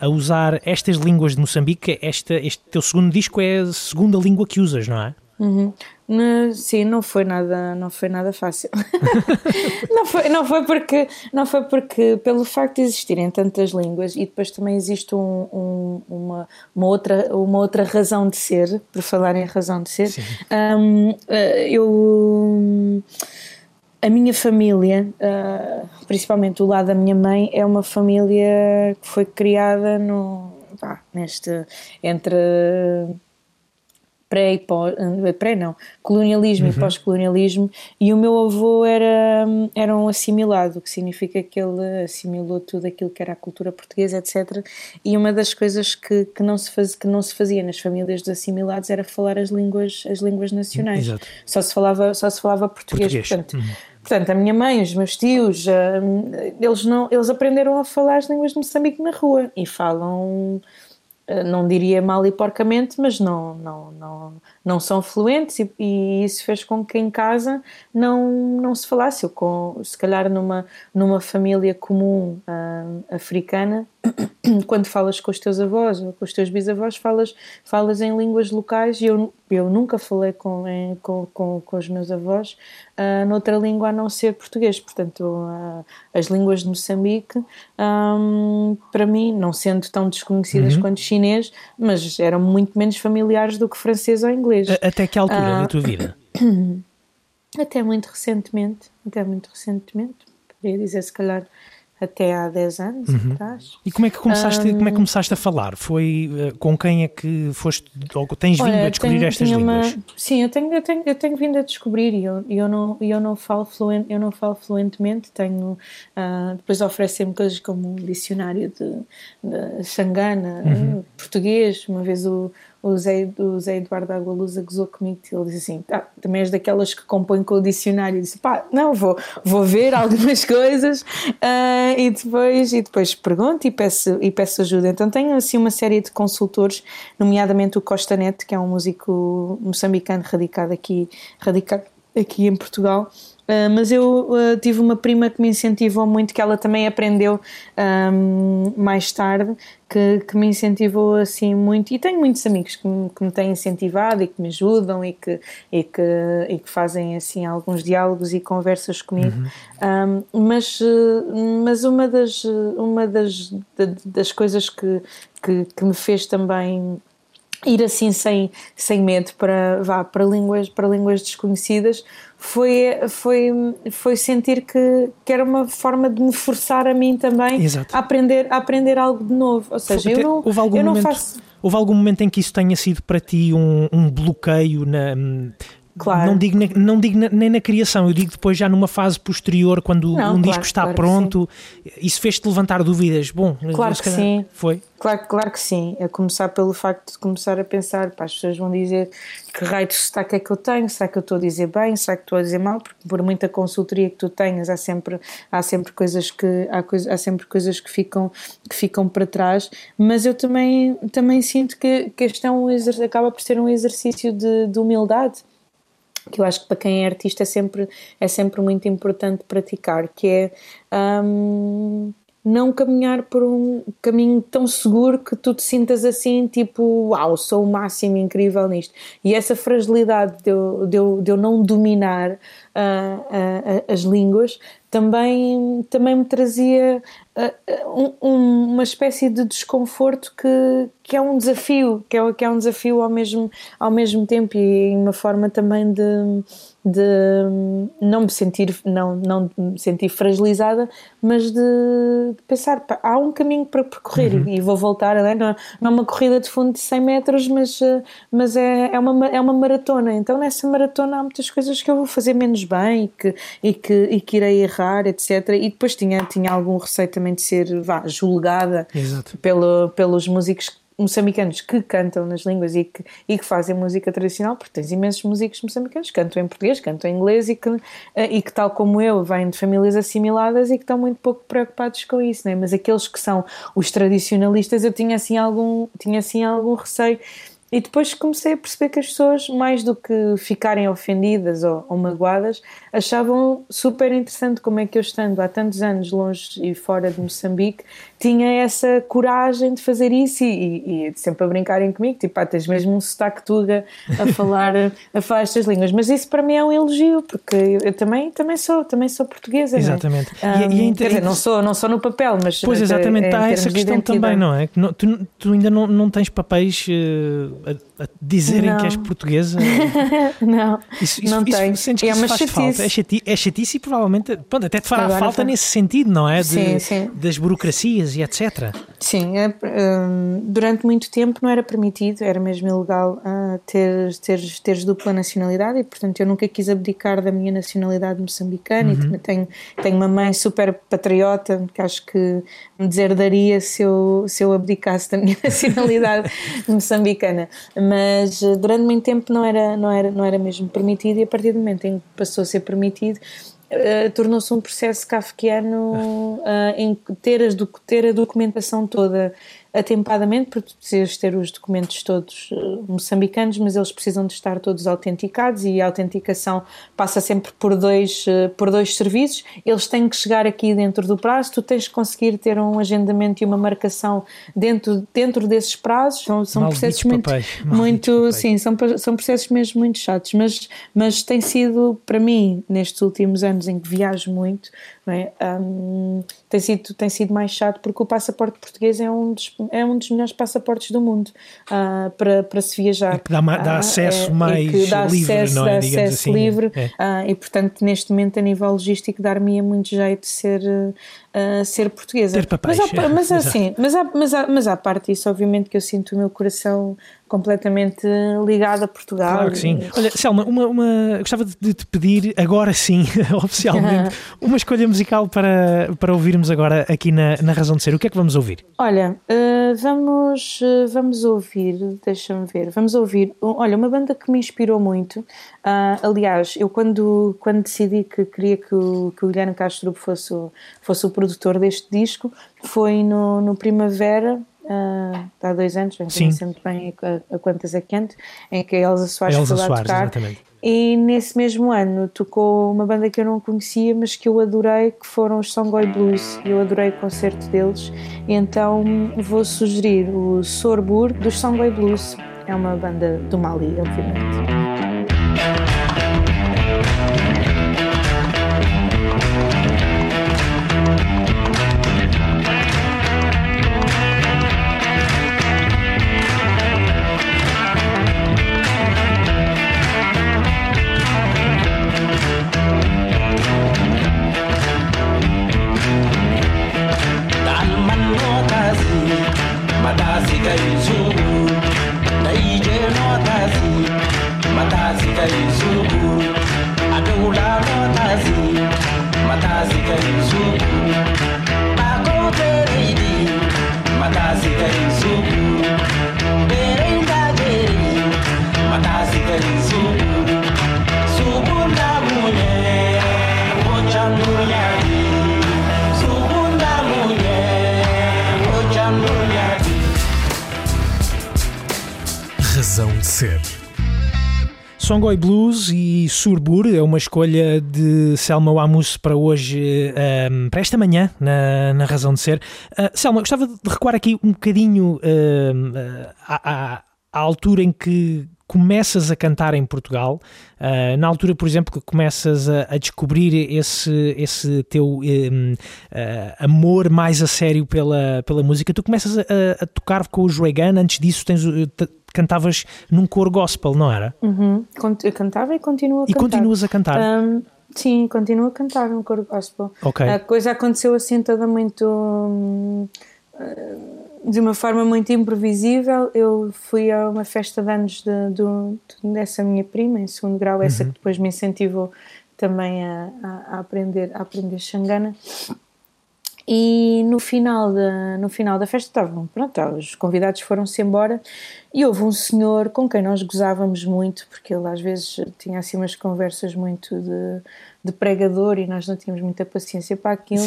a usar estas línguas de Moçambique. Esta, este teu segundo disco é a segunda língua que usas, não é? Uhum. No, sim, não foi nada, não foi nada fácil. *laughs* não, foi, não foi porque, não foi porque pelo facto de existirem tantas línguas e depois também existe um, um, uma, uma, outra, uma outra razão de ser, por falar em razão de ser, um, eh, eu a minha família, uh, principalmente o lado da minha mãe, é uma família que foi criada no, pá, neste, entre pré e pós, eh, pré não, colonialismo uhum. e pós-colonialismo, e o meu avô era, era um assimilado, o que significa que ele assimilou tudo aquilo que era a cultura portuguesa, etc. E uma das coisas que, que, não, se faz, que não se fazia nas famílias dos assimilados era falar as línguas, as línguas nacionais. Exato. Só se falava, só se falava português, português. portanto. Uhum Portanto, a minha mãe, os meus tios, uh, eles, não, eles aprenderam a falar as línguas de Moçambique na rua e falam, uh, não diria mal e porcamente, mas não, não, não, não são fluentes e, e, isso fez com que em casa não, não se falasse. Eu, com, se calhar numa, numa família comum uh, africana, *coughs* quando falas com os teus avós ou com os teus bisavós, falas, falas em línguas locais e eu, eu nunca falei com, em, com, com, com, os meus avós uh, noutra língua a não ser português. Portanto, uh, as línguas de Moçambique, um, para mim, não sendo tão desconhecidas uhum. quanto chinês, mas eram muito menos familiares do que francês ou inglês. Até que altura uh, da tua vida? *coughs* Até muito recentemente, até muito recentemente, poderia dizer se calhar até há 10 anos uhum. atrás. E como é que começaste, um, como é que começaste a falar? Foi uh, com quem é que foste, ou tens vindo olha, a descobrir tenho, estas línguas? Uma, sim, eu tenho, eu, tenho, eu tenho vindo a descobrir e eu, eu, não, eu, não falo fluent, eu não falo fluentemente, tenho, uh, depois oferecem-me coisas como um dicionário de, de Xangana, uhum. português, uma vez o o Zé, o Zé Eduardo Agualusa gozou comigo ele disse assim, ah, também és daquelas que compõem com o dicionário. E disse, pá, não, vou, vou ver *laughs* algumas coisas uh, e, depois, e depois pergunto e peço, e peço ajuda. Então tenho assim uma série de consultores nomeadamente o Costa Neto que é um músico moçambicano radicado aqui, radicado aqui em Portugal Uh, mas eu uh, tive uma prima que me incentivou muito, que ela também aprendeu um, mais tarde, que, que, me incentivou assim muito. E tenho muitos amigos que me, que me têm incentivado e que me ajudam e que, e que, e que fazem assim alguns diálogos e conversas comigo. Uhum. Um, mas, mas uma das, uma das, das coisas que, que, que me fez também ir assim sem, sem medo para, vá, para, línguas, para línguas desconhecidas foi, foi, foi sentir que, que era uma forma de me forçar a mim também a aprender, a aprender algo de novo. Ou seja, eu não, houve algum eu momento, não faço. Houve algum momento em que isso tenha sido para ti um, um bloqueio na, Claro. Não digo, não digo nem na criação, eu digo depois já numa fase posterior, quando não, um claro, disco está claro pronto. Isso fez-te levantar dúvidas? Bom, claro que sim. Foi? Claro, claro que sim. A começar pelo facto de começar a pensar, pá, as pessoas vão dizer que raio de sotaque é que eu tenho, será que eu estou a dizer bem, será que estou a dizer mal? Porque por muita consultoria que tu tenhas, há sempre, há sempre coisas que há, coisa, há sempre coisas que ficam, que ficam para trás. Mas eu também, também sinto que, que este é um acaba por ser um exercício de, de humildade que eu acho que para quem é artista é sempre, é sempre muito importante praticar, que é um, não caminhar por um caminho tão seguro que tu te sintas assim, tipo, uau, sou o máximo incrível nisto. E essa fragilidade de eu, de eu, de eu não dominar uh, uh, as línguas também, também me trazia uh, um, uma espécie de desconforto que, que é um desafio, que é, que é um desafio ao mesmo, ao mesmo tempo e uma forma também de, de não me sentir, não, não me sentir fragilizada, mas de, de pensar, pá, há um caminho para percorrer uhum. e vou voltar, não é? não, é uma corrida de fundo de 100 metros, mas, mas é, é, uma, é uma maratona, então nessa maratona há muitas coisas que eu vou fazer menos bem e que, e que, e que irei errar errar, etc. E depois tinha, tinha algum receio ser vá, julgada pelo, pelos músicos moçambicanos que cantam nas línguas e que, e que fazem música tradicional, porque tens imensos músicos moçambicanos que cantam em português, cantam em inglês e que, eh, e que, tal como eu, vêm de famílias assimiladas e que estão muito pouco preocupados com isso, né? mas aqueles que são os tradicionalistas, eu tinha assim algum, tinha assim algum receio e depois comecei a perceber que as pessoas, mais do que ficarem ofendidas ou, ou, magoadas, achavam super interessante como é que eu, estando há tantos anos longe e fora de Moçambique, tinha essa coragem de fazer isso e, e sempre a brincarem comigo, tipo, ah, tens mesmo um sotaque tuga a falar, *laughs* a falar estas línguas. Mas isso para mim é um elogio, porque eu, eu também, também, sou, também sou portuguesa. Exatamente. Não é? um, e, e é quer dizer, não sou, não sou no papel, mas. Pois, exatamente, há essa questão também, não é? Tu, tu ainda não, não tens papéis. Uh, a, dizerem não. que és portuguesa? *laughs* não, isso, isso, não isso, tenho. Sentes que é isso faz chatice. falta? É chatice, é chatice e provavelmente pronto, até te fará Agora falta nesse sentido, não é? De, sim, sim. Das burocracias e etc. Sim, é, um, durante muito tempo não era permitido, era mesmo ilegal uh, ter, teres, teres dupla nacionalidade e portanto eu nunca quis abdicar da minha nacionalidade moçambicana uhum. e tenho, tenho uma mãe super patriota que acho que me deserdaria se eu, se eu abdicasse da minha *laughs* nacionalidade moçambicana. Mas eh, durante muito tempo não era, não era, não era mesmo permitido e a partir do momento em que passou a ser permitido Uh, tornou-se um processo kafkiano uh, *laughs* em ter, as, ter a documentação toda atempadamente, porque precisas ter os documentos todos uh, moçambicanos, mas eles precisam de estar todos autenticados e a autenticação passa sempre por dois, uh, por dois serviços. Eles têm que chegar aqui dentro do prazo, tu tens que conseguir ter um agendamento e uma marcação dentro, dentro desses prazos. São, são processos muito, muito sim, são, são processos mesmo muito chatos, mas, mas tem sido para mim, nestes últimos anos em que viajo muito, é? um, tem, sido, tem sido mais chato porque o passaporte português é um dos, é um dos melhores passaportes do mundo uh, para, para se viajar. E que dá, dá acesso uh, mais dá livre, acesso, não é? Dá acesso assim, livre é. uh, e, portanto, neste momento, a nível logístico, dar-me muito jeito de ser, ser portuguesa. Ter papéis. Mas, há, mas, *laughs* assim, mas, há, mas, há, mas à parte isso, obviamente, que eu sinto o meu coração completamente ligado a Portugal. Claro que sim. Olha, Selma, uma, uma, gostava de te pedir, agora sim, *laughs* oficialmente, uma escolha musical para, para ouvirmos agora aqui na, na Razão de Ser. O que é que vamos ouvir? Olha, uh, vamos, uh, vamos ouvir, deixa-me ver, vamos ouvir, olha, uma banda que me inspirou muito. Uh, aliás, eu quando, quando decidi que queria que o, que o Guilherme Castro fosse fosse o produtor deste disco, foi no, no Primavera, uh, há dois anos, não sei sempre bem a, a, quantas é que em que a Elsa Soares Elsa foi lá Soares, tocar. Exatamente. E nesse mesmo ano tocou uma banda que eu não conhecia, mas que eu adorei, que foram os Songoy Blues. Eu adorei o concerto deles, então vou sugerir o Sorbur dos Songoy Blues. É uma banda do Mali, obviamente. Songoy Blues e Surbur é uma escolha de Selma Wamus para hoje, um, ehm, para esta manhã, na, na Razão de Ser. Uh, Selma, gostava de recuar aqui um bocadinho uh, à, à altura em que começas a cantar em Portugal, uh, na altura, por exemplo, que começas a, a descobrir esse, esse teu um, uh, amor mais a sério pela, pela música, tu começas a, a tocar com o Joegan, antes disso tens, cantavas num coro gospel, não era? Uhum. Cantava e continuo a cantar. E continuas a cantar? Um, sim, continuo a cantar num coro gospel. Okay. A coisa aconteceu assim toda muito... De uma forma muito imprevisível, eu fui a uma festa de anos de, de, dessa minha prima, em segundo grau, essa uhum. que depois me incentivou também a, a, a, aprender, a aprender xangana. E no final da, no final da festa estavam, pronto, os convidados foram-se embora e houve um senhor com quem nós gozávamos muito, porque ele às vezes tinha assim umas conversas muito de de pregador e nós não tínhamos muita paciência para aquilo.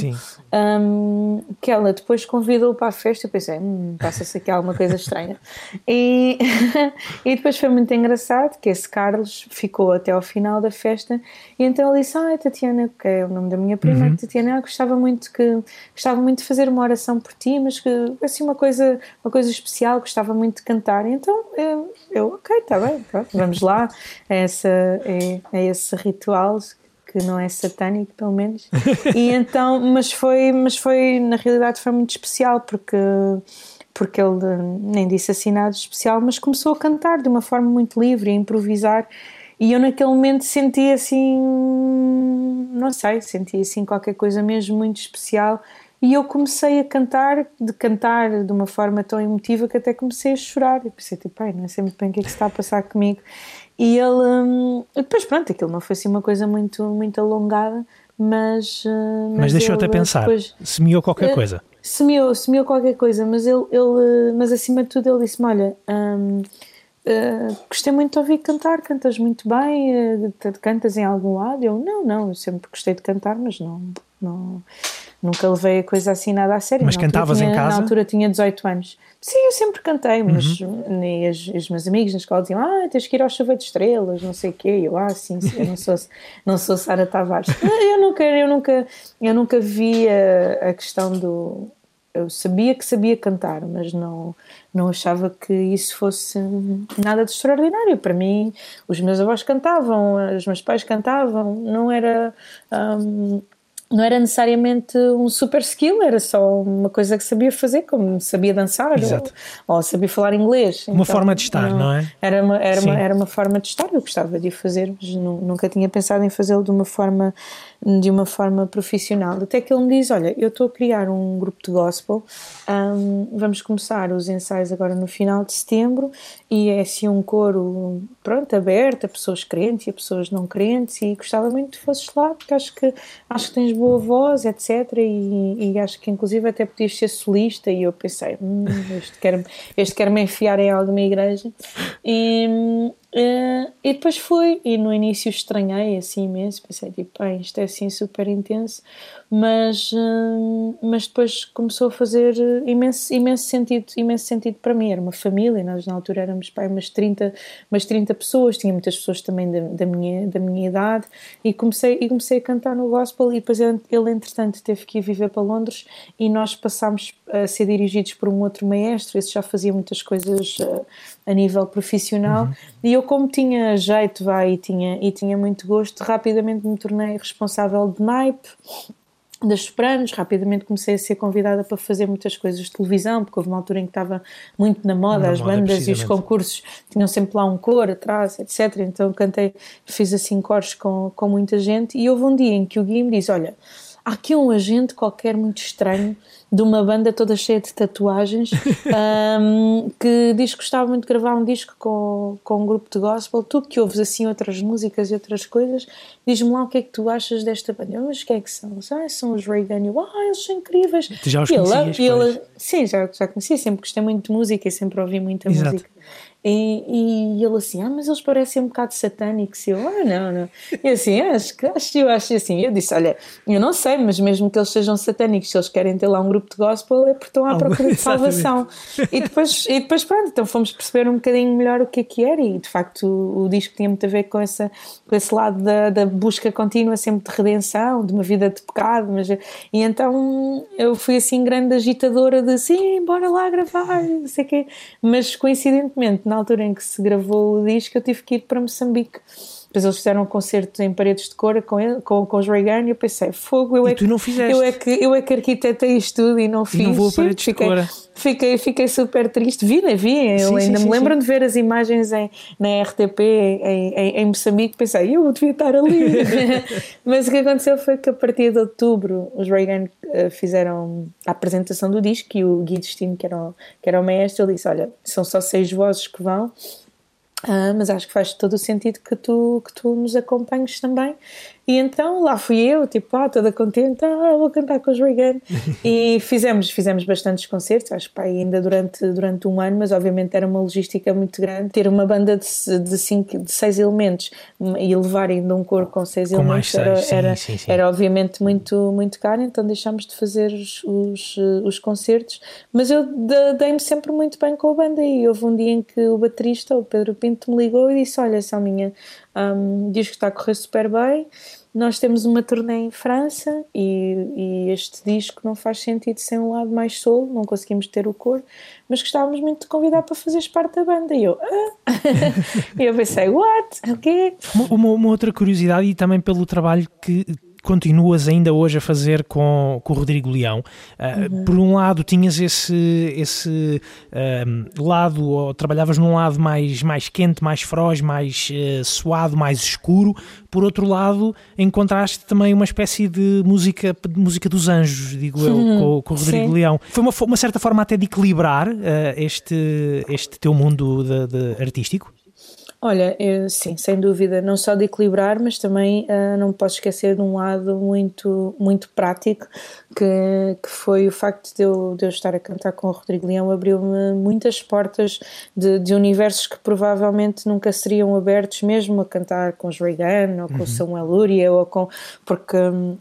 Um, que ela depois convidou para a festa. Eu pensei, hum, passa-se aqui alguma coisa estranha. *laughs* e, *laughs* e depois foi muito engraçado que esse Carlos ficou até ao final da festa. E então ele disse: Ah, Tatiana, que é o nome da minha prima, uhum. Tatiana, gostava muito, que, gostava muito de fazer uma oração por ti, mas que assim uma coisa, uma coisa especial, gostava muito de cantar. Então eu, eu ok, está bem, pronto, vamos lá. É, essa, é, é esse ritual que não é satânico, pelo menos. e *laughs* então, mas foi, mas foi, na realidade, foi muito especial porque porque ele nem disse assim nada especial, mas começou a cantar de uma forma muito livre, a improvisar. E eu naquele momento senti assim, não sei, senti assim qualquer coisa mesmo muito especial. E eu comecei a cantar, de cantar de uma forma tão emotiva que até comecei a chorar. E pensei, tipo, pai, não sei muito bem o que é que está a passar comigo. E ele. Hum, depois, pronto, aquilo não foi assim uma coisa muito, muito alongada, mas. Uh, mas, mas deixou-te a pensar. Depois, semeou qualquer uh, coisa. Semeou, semeou qualquer coisa, mas ele. ele mas acima de tudo, ele disse-me: Olha. Um, Uh, eh, gostei muito de ouvir cantar, cantas muito bem, uh, cantas em algum lado? Eu, não, não, eu sempre gostei de cantar, mas não, não, nunca levei a coisa assim nada a sério. Mas cantavas tinha, em casa? Na altura tinha 18 anos. Sim, eu sempre cantei, mas uhum. os, os, meus amigos na escola diziam: Ah, tens que ir ao chuva de estrelas, não sei o quê. Eu, ah, sim, sim, eu não sou, não sou Sara Tavares. *laughs* eu nunca, eu nunca, eu nunca vi a, a questão do. Eu sabia que sabia cantar, mas não, não achava que isso fosse nada de extraordinário. Para mim, os meus avós cantavam, os meus pais cantavam, não era. Um, não era necessariamente um super skill, era só uma coisa que sabia fazer, como sabia dançar ou, ou, sabia falar inglês. Uma então, forma de estar, não, não é? Era uma, era, uma, era uma forma de estar, eu gostava de o fazer, mas nunca tinha pensado em fazê-lo de uma forma de uma forma profissional. Até que ele me diz: Olha, eu estou a criar um grupo de gospel, um, vamos começar os ensaios agora no final de setembro e é assim um coro pronto, aberto a pessoas crentes e a pessoas não crentes e gostava muito que fosses lá porque acho que, acho que tens boa voz, etc. E, e acho que inclusive até podias ser solista. E eu pensei: hum, Este quer-me quer enfiar em alguma igreja. E, Uh, e depois fui, e no início estranhei assim imenso, pensei tipo, bem, isto é assim super intenso, mas, uh, mas depois começou a fazer imenso, imenso, sentido, imenso sentido para mim. Era uma família, nós na altura éramos pai, umas, 30, umas 30 pessoas, tinha muitas pessoas também da, da, minha, da minha idade, e comecei, e comecei a cantar no gospel. E depois ele, entretanto, teve que ir viver para Londres, e nós passámos a ser dirigidos por um outro maestro, esse já fazia muitas coisas uh, a nível profissional, uhum. e eu como tinha jeito, vai, e tinha, e tinha muito gosto, rapidamente me tornei responsável de naipe, das sopranos, rapidamente comecei a ser convidada para fazer muitas coisas de televisão, porque houve uma altura em que estava muito na moda, na as moda, bandas e os concursos tinham sempre lá um cor atrás, etc. Então cantei, fiz assim cores com, com muita gente, e houve um dia em que o Gui me disse: Olha, há aqui um agente qualquer muito estranho de uma banda toda cheia de tatuagens *laughs* um, que diz que gostava muito de gravar um disco com, com um grupo de gospel. Tu que ouves assim outras músicas e outras coisas, diz-me lá o que é que tu achas desta banda. Mas quem é que são? Ah, são os Reagan. Eu, ah, eles são incríveis. Tu já os conhecias? Ele, ele, sim, já, já conheci, sempre gostei muito de música e sempre ouvi muita Exato. música. E, e ele assim, ah, mas eles parecem um bocado satânicos. E eu, ah, não, não. E assim, acho que acho, eu acho assim. Eu disse, olha, eu não sei, mas mesmo que eles sejam satânicos, se eles querem ter lá um grupo de gospel, é porque estão à procura de *laughs* salvação. e depois, e depois, pronto, então fomos perceber um bocadinho melhor o que é que era. E de facto, o, o disco tinha muito a ver com, essa, com esse lado da, da busca contínua, sempre de redenção, de uma vida de pecado. Mas, e então eu fui assim, grande agitadora de sim, bora lá gravar, não sei o quê. Mas coincidentemente, na altura em que se gravou o disco, eu tive que ir para Moçambique. Depois eles fizeram um concerto em paredes de cor com, ele, com, com os Reagan e eu pensei, fogo, eu e é, tu não fizeste. eu é que eu é que arquitetei isto tudo e não fiz. E não vou a paredes fiquei, de cor. Fiquei, fiquei super triste. Vi, né? Vi. Eu sim, ainda sim, me lembro de ver as imagens em, na RTP em, em, em Moçambique. Pensei, eu devia estar ali. *laughs* Mas o que aconteceu foi que a partir de outubro os Reagan uh, fizeram a apresentação do disco e o Gui Destino, que era o, que era o maestro, ele disse: Olha, são só seis vozes que vão ah, mas acho que faz todo o sentido que tu, que tu nos acompanhes também. E então lá fui eu, tipo, ah, toda contente, ah, vou cantar com os Reagan. *laughs* e fizemos, fizemos bastantes concertos, acho que ainda durante, durante um ano, mas obviamente era uma logística muito grande. Ter uma banda de, de, cinco, de seis elementos e levar ainda um coro com seis com elementos seis, era, sim, era, sim, sim. era obviamente muito, muito caro, então deixámos de fazer os, os, os concertos. Mas eu dei-me sempre muito bem com a banda e houve um dia em que o baterista, o Pedro Pinto, me ligou e disse: Olha, Salminha, um, diz que está a correr super bem. Nós temos uma turnê em França e, e, este disco não faz sentido sem um lado mais solo, não conseguimos ter o cor, mas gostávamos muito de convidar para fazeres parte da banda. E eu, ah? *laughs* e eu pensei, what? O quê? Uma, uma, outra curiosidade, e também pelo trabalho que continuas ainda hoje a fazer com, com o Rodrigo Leão. Uh, uhum. Por um lado, tinhas esse, esse uh, lado, ou trabalhavas num lado mais, mais quente, mais feroz, mais uh, suado, mais escuro. Por outro lado, encontraste também uma espécie de música, de música dos anjos, digo eu, uhum. com, com, o Rodrigo Sim. Leão. Foi uma, uma certa forma até de equilibrar este, este teu mundo de, de artístico? Olha, eu, sim, sem dúvida, não só de equilibrar, mas também uh, não posso esquecer de um lado muito, muito prático, que, que foi o facto de eu, de eu estar a cantar com o Rodrigo Leão, abriu-me muitas portas de, de, universos que provavelmente nunca seriam abertos, mesmo a cantar com os Reagan, ou com uhum. o Samuel Luria, ou com. porque. Um,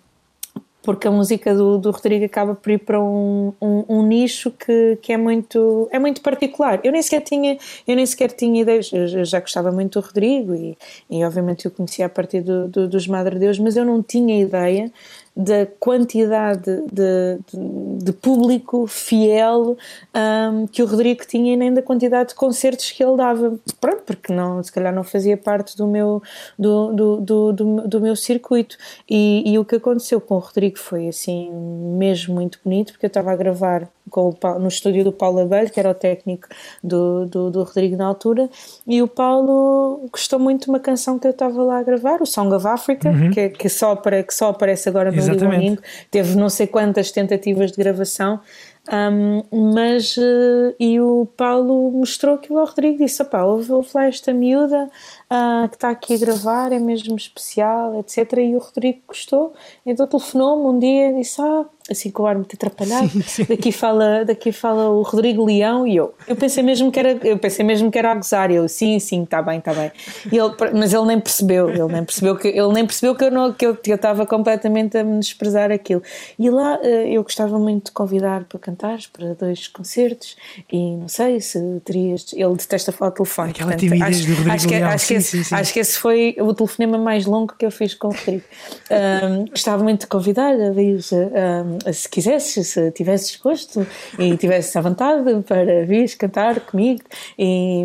porque a música do, do Rodrigo acaba por ir para um, um, um, nicho que, que é, muito, é muito particular. Eu nem sequer tinha, eu nem sequer tinha ideias, eu, já gostava muito do Rodrigo e, e obviamente eu conhecia a partir do, do, dos Madre Deus, mas eu não tinha ideia da quantidade de, de, de público fiel um, que o Rodrigo tinha e nem da quantidade de concertos que ele dava. Pronto, porque não, se calhar não fazia parte do meu, do, do, do, do, do meu circuito. E, e, o que aconteceu com o Rodrigo foi assim mesmo muito bonito, porque eu estava a gravar com o, no estúdio do Paulo Abelho, que era o técnico do, do, do, Rodrigo na altura, e o Paulo gostou muito de uma canção que eu estava lá a gravar, o Song of Africa, uhum. que, que, só que só aparece agora no Exatamente. teve não sei quantas tentativas de gravação, um, mas uh, e o Paulo mostrou aquilo ao Rodrigo disse: opá, ouve, ouve lá esta miúda uh, que está aqui a gravar, é mesmo especial, etc. E o Rodrigo gostou, então telefonou-me um dia e disse: Ah, assim com o ar muito atrapalhado, sim, sim. Daqui, fala, daqui fala o Rodrigo Leão e eu. Eu pensei mesmo que era, eu pensei mesmo que era a gozar, eu, sim, sim, está bem, está bem. E ele, mas ele nem percebeu, ele nem percebeu que, ele nem percebeu que eu, não, que eu, que eu estava completamente a me desprezar aquilo. E lá eh, eu gostava muito de convidar para cantares para dois concertos e não sei se terias. Ele detesta falar telefone. Aquela portanto, timidez acho, do Rodrigo acho que, Leão. Acho, sim, que esse, acho que esse foi o telefonema mais longo que eu fiz com o Rodrigo. Um, gostava muito de convidar, diz, um, se quisesses, se tivesses gosto e tivesses à vontade para vir cantar comigo e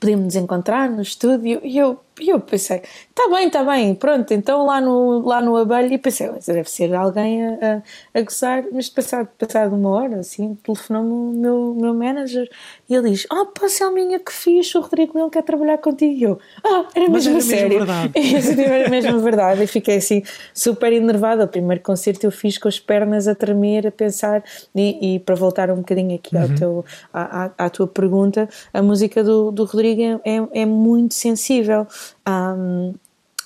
podíamos nos encontrar no estúdio e eu e eu pensei, está bem, está bem, pronto, então lá no, lá no abelho, e pensei, deve ser alguém a, a, a gozar, mas passado, passado uma hora, assim, telefonou-me o meu, meu manager e ele diz, ah, oh, pá, Selminha, que fixe, o Rodrigo Leão quer trabalhar contigo, e eu, ah, era mas mesmo era sério. *laughs* Mesmo verdade. Era mesmo verdade, e fiquei assim, super enervada, o primeiro concerto eu fiz com as pernas a tremer, a pensar, e, e para voltar um bocadinho aqui uhum. ao teu, à, à, à, tua pergunta, a música do, do Rodrigo é, é muito sensível, um,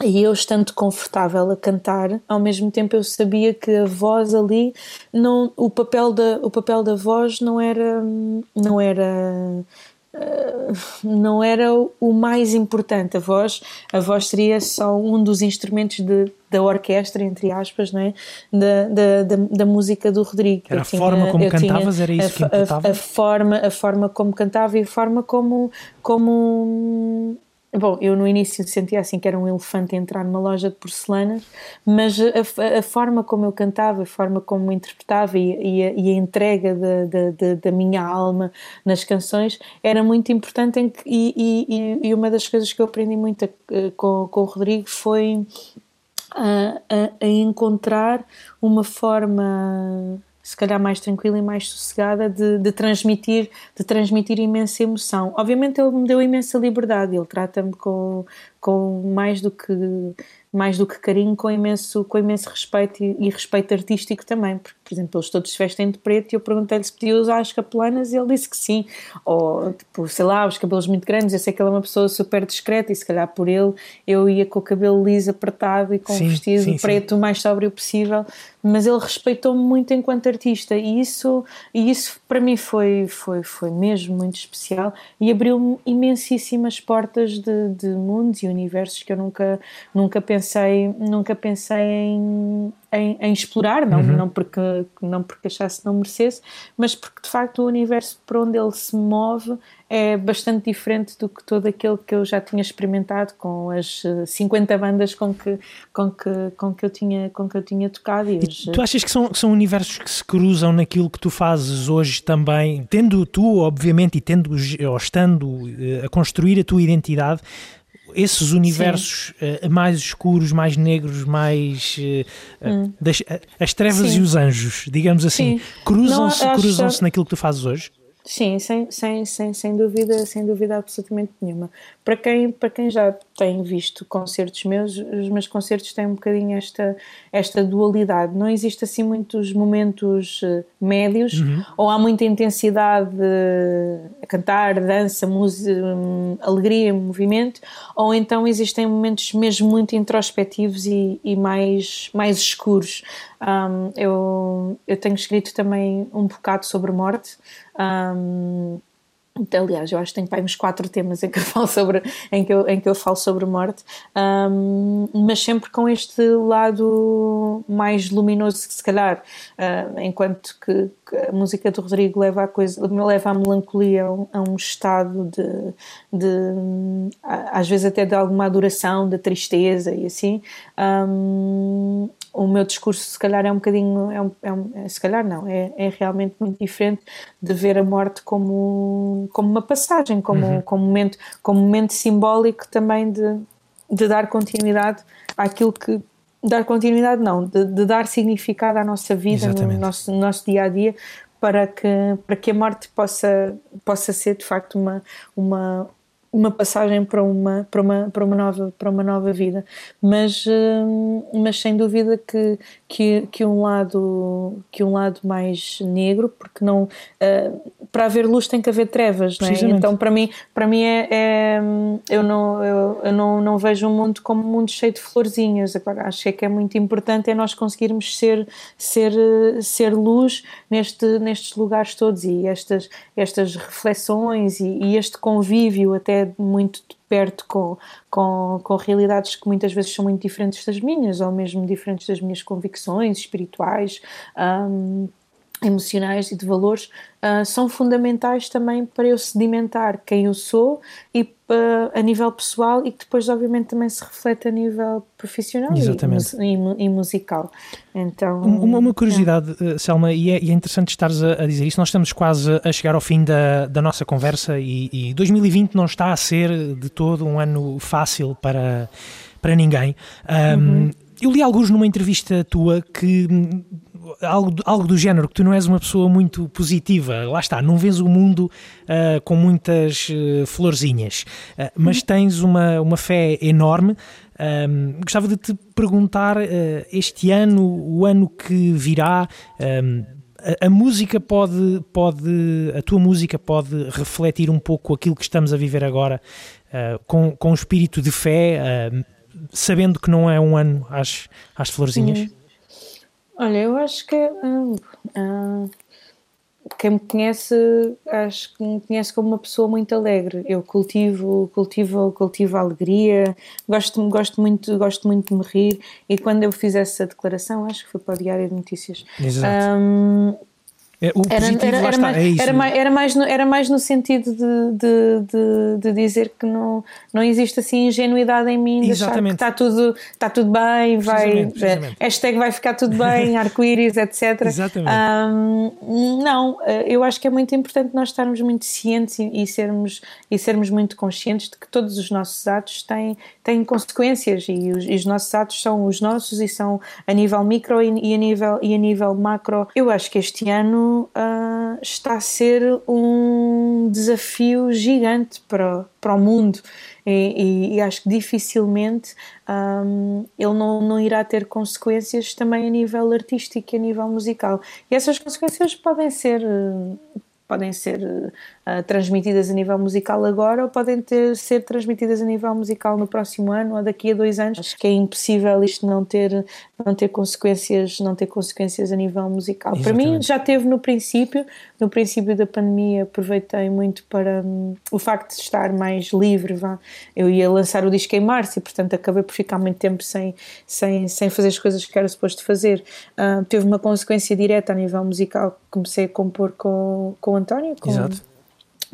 e eu estando confortável a cantar, ao mesmo tempo eu sabia que a voz ali, não, o, papel da, o papel da voz não era, não era ah, não era o mais importante. A voz, a voz seria só um dos instrumentos de, da orquestra, entre aspas, não é? da, da, da, música do Rodrigo. Era a tinha, forma como cantavas, era isso a, que importava? A, a, forma, a forma como cantava e a forma como, como Bom, eu no início sentia assim que era um elefante entrar numa loja de porcelanas, mas a, a forma como eu cantava, a forma como interpretava e, e, a, e a, entrega da, da, da, minha alma nas canções era muito importante que, e, e, uma das coisas que eu aprendi muito a, com, com o Rodrigo foi a, a encontrar uma forma se calhar mais tranquila e mais sossegada de, de, transmitir de transmitir imensa emoção. Obviamente ele me deu imensa liberdade, ele trata-me com, com mais do que mais do que carinho, com imenso, com imenso respeito e, e respeito artístico também, porque, por exemplo, eles todos se vestem de preto e eu perguntei-lhe se podia usar as capelanas e ele disse que sim, ou, tipo, sei lá, os cabelos muito grandes, eu sei que ele é uma pessoa super discreta e se calhar por ele eu ia com o cabelo liso, apertado e com sim, um vestido sim, preto sim. o mais sóbrio possível, mas ele respeitou-me muito enquanto artista e isso, e isso para mim foi, foi, foi mesmo muito especial e abriu-me imensíssimas portas de, de mundos e universos que eu nunca, nunca pensei, nunca pensei em, em, em explorar, não, uhum. não, porque, não porque achasse que não merecesse, mas porque de facto o universo por onde ele se move é bastante diferente do que todo aquele que eu já tinha experimentado com as 50 eh, bandas com que, com que, com que, eu, tinha, com que eu tinha tocado. E hoje... Tu achas que são, são universos que se cruzam naquilo que tu fazes hoje também, tendo tu, obviamente, e tendo ou estando eh, a construir a tua identidade, esses universos uh, mais escuros, mais negros, mais uh, hum. das, as trevas Sim. e os anjos, digamos assim, cruzam-se cruzam naquilo que tu fazes hoje? Sim, sem, sem, sem, sem dúvida, sem dúvida absolutamente nenhuma. Para quem, para quem já tem visto concertos meus, os meus concertos têm um bocadinho esta, esta dualidade. Não existe assim muitos momentos eh, médios, uhum. ou há muita intensidade a cantar, dança, música, hum, alegria, movimento, ou então existem momentos mesmo muito introspectivos e, e mais, mais escuros. Um, eu, eu tenho escrito também um bocado sobre morte. Um, Aliás, eu acho que tenho para uns quatro temas em que eu *laughs* falo sobre, em que eu, em que eu falo sobre morte, um, mas sempre com este lado mais luminoso, se calhar, uh, enquanto que, que, a música do Rodrigo leva a coisa, leva a melancolia a um, a um estado de, de, às vezes até de alguma adoração, de tristeza e assim. Um, o meu discurso se calhar é um bocadinho, é um, é um, é, se calhar não, é, é realmente muito diferente de ver a morte como, como uma passagem, como, uhum. como, momento, como momento simbólico também de, de dar continuidade àquilo que dar continuidade não, de, de dar significado à nossa vida, Exatamente. no nosso, no nosso dia a dia, para que, para que a morte possa, possa ser de facto uma, uma, uma passagem para uma, para uma, para uma, nova, para uma nova vida. Mas, hum, mas sem dúvida que, que, que, um lado, que um lado mais negro, porque não, uh, para haver luz tem que haver trevas, não é? Então para mim, para mim é, é eu, não, eu, eu, não, não vejo o mundo como um mundo cheio de florzinhas. Agora, acho que é muito importante é nós conseguirmos ser, ser, ser luz neste, nestes lugares todos e estas, estas reflexões e, e este convívio até muito perto com, com, com realidades que muitas vezes são muito diferentes das minhas, ou mesmo diferentes das minhas convicções espirituais. Um, emocionais e de valores uh, são fundamentais também para eu sedimentar quem eu sou e uh, a nível pessoal e que depois obviamente também se reflete a nível profissional e, e, e, musical então uma, uma curiosidade é. Selma e é, e é, interessante estares a, a, dizer isso nós estamos quase a chegar ao fim da, da nossa conversa e, e 2020 não está a ser de todo um ano fácil para, para ninguém um, uhum. Eu li alguns numa entrevista tua que algo, algo do género, que tu não és uma pessoa muito positiva, lá está, não vês o mundo uh, com muitas uh, florzinhas, uh, mas tens uma, uma fé enorme. Um, gostava de te perguntar este ano, o ano que virá, um, a, a, música pode, pode, a tua música pode refletir um pouco aquilo que estamos a viver agora, com, com um espírito de fé, sabendo que não é um ano às, às florzinhas? Uhum. Olha, eu acho que uh, uh, quem me conhece, acho que me conhece como uma pessoa muito alegre. Eu cultivo, cultivo, cultivo a alegria, gosto, gosto, muito, gosto muito de me rir. E quando eu fiz essa declaração, acho que foi para o Diário de Notícias. Exato. Um, é, o era, era, era, mais, é era, mais, era, mais no, era mais no sentido de, de, de, de, dizer que não, não existe assim ingenuidade em mim, que está tudo, está tudo bem, vai, precisamente, precisamente. hashtag vai ficar tudo bem, *laughs* arco-íris, etc. Exatamente. Um, não, eh, eu acho que é muito importante nós estarmos muito cientes e, e, sermos, e sermos muito conscientes de que todos os nossos atos têm, têm consequências e os, e os nossos atos são os nossos e são a nível micro e, e, a, nível, e a nível macro. Eu acho que este ano uh, está a ser um desafio gigante para, para o mundo e, e, e acho que dificilmente um, ele não, não irá ter consequências também a nível artístico e a nível musical. E essas consequências podem ser podem ser uh, transmitidas a nível musical agora ou podem ter, ser transmitidas a nível musical no próximo ano ou daqui a dois anos. Acho que é impossível isto não ter, não ter consequências, não ter consequências a nível musical. Exatamente. Para mim já teve no princípio, no princípio da pandemia aproveitei muito para um, o facto de estar mais livre. Vá. Eu ia lançar o disco em março e portanto acabei por ficar muito tempo sem, sem, sem fazer as coisas que era suposto fazer. Uh, teve uma consequência direta a nível musical. Comecei a compor com, com o António, com, Exato.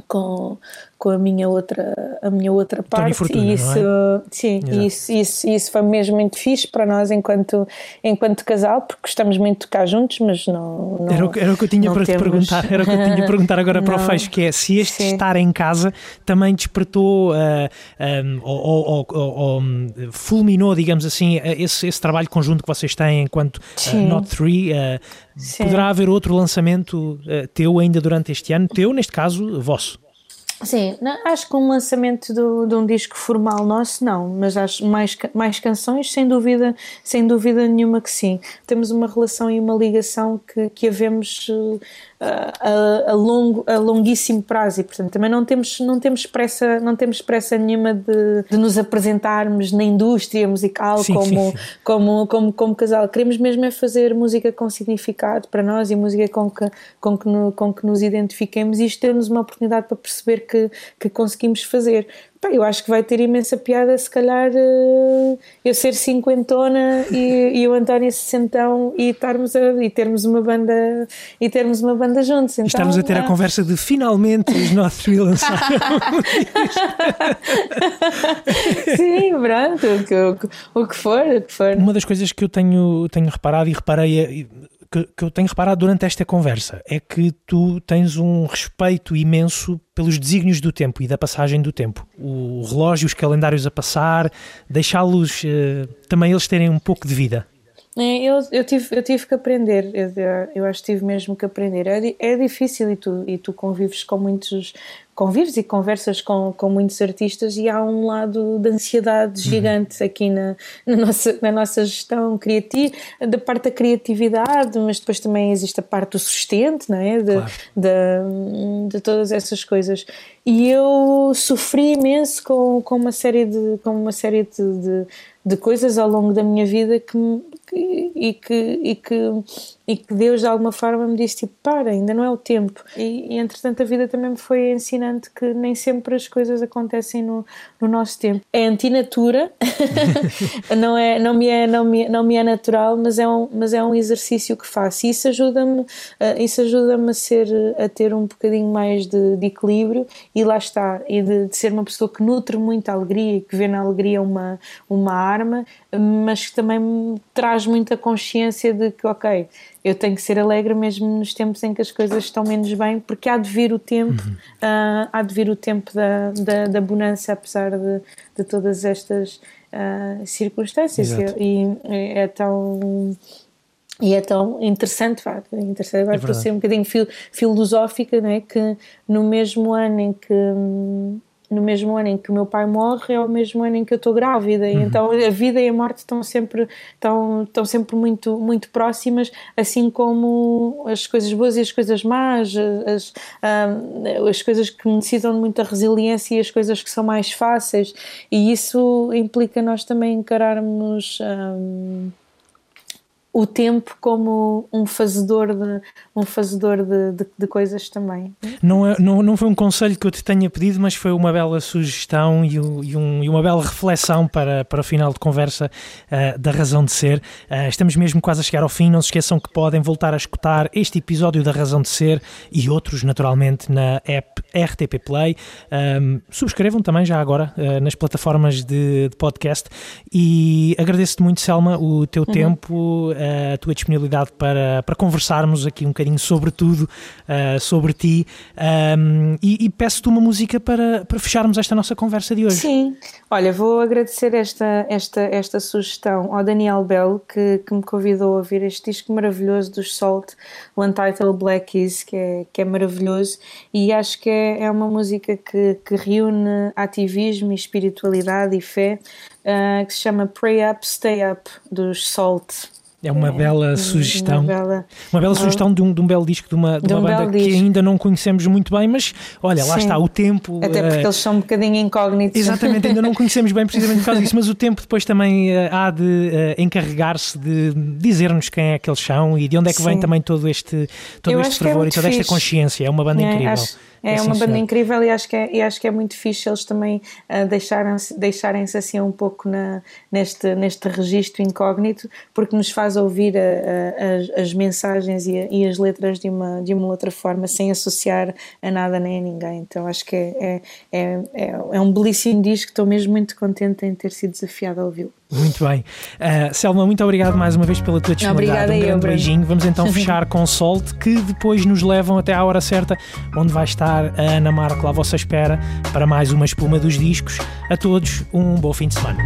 Com, com a minha outra, a minha outra parte. Fortuna, e isso, é? sim, isso, isso, isso foi mesmo muito fixe para nós enquanto, enquanto casal, porque estamos muito cá juntos, mas não. não era, o, era o que eu tinha para temos... te perguntar, era o que eu tinha *laughs* para perguntar agora não, para o fecho, que é se este sim. estar em casa também despertou uh, um, ou, ou, ou, ou, fulminou, digamos assim, esse, esse trabalho conjunto que vocês têm enquanto uh, Not Three. Uh, poderá haver outro lançamento teu ainda durante este ano, teu, neste caso, vosso? Sim, acho que um lançamento do, de um disco formal nosso não, mas acho mais, mais canções, sem dúvida, sem dúvida nenhuma que sim. Temos uma relação e uma ligação que, que havemos uh, a, a, longo, a longuíssimo prazo e portanto também não temos, não temos pressa, não temos pressa nenhuma de, de nos apresentarmos na indústria musical sim, como, sim, sim. Como, como, como casal. Queremos mesmo é fazer música com significado para nós e música com que, com que, no, com que nos identifiquemos e isto ter-nos uma oportunidade para perceber que, que conseguimos fazer. Eu acho que vai ter imensa piada, se calhar, uh, eu ser cinquentona e, e o António sessentão e, estarmos a, e termos uma banda e termos uma banda juntos. Então, Estamos a ter a ah. conversa de finalmente os nossos *laughs* lançaram. Sim, pronto, o que, o, o que for, o que for. Uma das coisas que eu tenho, tenho reparado e reparei é, que, que eu tenho reparado durante esta conversa é que tu tens um respeito imenso pelos desígnios do tempo e da passagem do tempo. O relógio, os calendários a passar, deixá-los uh, também eles terem um pouco de vida. É, eu, eu, tive, eu tive que aprender, eu, eu acho que tive mesmo que aprender. É, é difícil e tu, e tu convives com muitos, convives e conversas com, com muitos artistas e há um lado de ansiedade uhum. gigante aqui na, na, nossa, na nossa gestão criativa, da parte da criatividade, mas depois também existe a parte do sustento, não é? De, claro. de, de, todas essas coisas. E eu sofri imenso com, com uma série de, com uma série de, de, de coisas ao longo da minha vida que, e que, e que, e que Deus de alguma forma me disse tipo, para, ainda não é o tempo. E, e entretanto a vida também me foi ensinando que nem sempre as coisas acontecem no, no nosso tempo. É antinatura *laughs* não, é, não, me é, não, me, não me é natural mas é um, mas é um exercício que faço. E isso ajuda-me uh, isso ajuda-me a ser a ter um bocadinho mais de, de equilíbrio e lá está e de, de, ser uma pessoa que nutre muita alegria e que vê na alegria uma, uma arma mas que também traz muita consciência de que, ok, eu tenho que ser alegre mesmo nos tempos em que as coisas estão menos bem, porque há de vir o tempo, uhum. uh, há de vir o tempo da, da, da bonança, apesar de, de todas estas uh, circunstâncias. E, e é tão. E é tão interessante, vá, interessante agora é estou a ser um bocadinho fil, filosófica, não é? que no mesmo ano em que no mesmo ano em que o meu pai morre é o mesmo ano em que eu estou grávida uhum. então a vida e a morte estão sempre estão, estão sempre muito muito próximas assim como as coisas boas e as coisas más as, um, as coisas que necessitam de muita resiliência e as coisas que são mais fáceis e isso implica nós também encararmos um, o tempo como um fazedor de, um fazedor de, de, de, coisas também. Não, é, não, não foi um conselho que eu te tenha pedido, mas foi uma bela sugestão e, e, um, e uma bela reflexão para, para o final de conversa uh, da razão de ser. Uh, estamos mesmo quase a chegar ao fim. Não se esqueçam que podem voltar a escutar este episódio da razão de ser e outros, naturalmente, na app RTP Play. Um, subscrevam também já agora uh, nas plataformas de, de podcast e agradeço-te muito, Selma, o teu uhum. tempo a tua disponibilidade para, para conversarmos aqui um bocadinho sobre tudo, uh, sobre ti. Um, e, e peço-te uma música para, para fecharmos esta nossa conversa de hoje. Sim, olha, vou agradecer esta, esta, esta sugestão ao Daniel Bell, que, que me convidou a ouvir este disco maravilhoso dos Salt, o Untitled Black Keys, que é, que é maravilhoso. E acho que é, é uma música que, que reúne ativismo e espiritualidade e fé. Uh, que se chama Pray Up, Stay Up, dos Salt. É uma é, bela sugestão. Uma bela, uma bela sugestão de um, de um belo disco de uma, de, de uma banda que disco. ainda não conhecemos muito bem, mas olha, lá Sim. está o tempo. Até porque uh, eles são um bocadinho incógnitos. Exatamente, ainda não *laughs* conhecemos bem precisamente por causa disso, mas o tempo depois também uh, há de uh, encarregar-se de dizer-nos quem é que eles são e de onde é que Sim. vem também todo este, todo este é fervor é e toda fixe. esta consciência. É uma banda é, incrível. Acho é, é uma banda incrível e acho, que é, e acho que é muito fixe eles também uh, deixarem-se deixarem assim um pouco na, neste, neste registro incógnito, porque nos faz ouvir a, a, as, as, mensagens e, a, e, as letras de uma, de uma outra forma, sem associar a nada nem a ninguém. Então acho que é, é, é, é um belíssimo disco, estou mesmo muito contente em ter sido desafiada a ouvi-lo. Muito bem. Uh, Selma, muito obrigado mais uma vez pela tua disponibilidade. Obrigada um grande eu, beijinho. Vamos então *laughs* fechar com Solte, que depois nos levam até à hora certa, onde vai estar a Ana Marco à vossa espera para mais uma espuma dos discos. A todos, um bom fim de semana.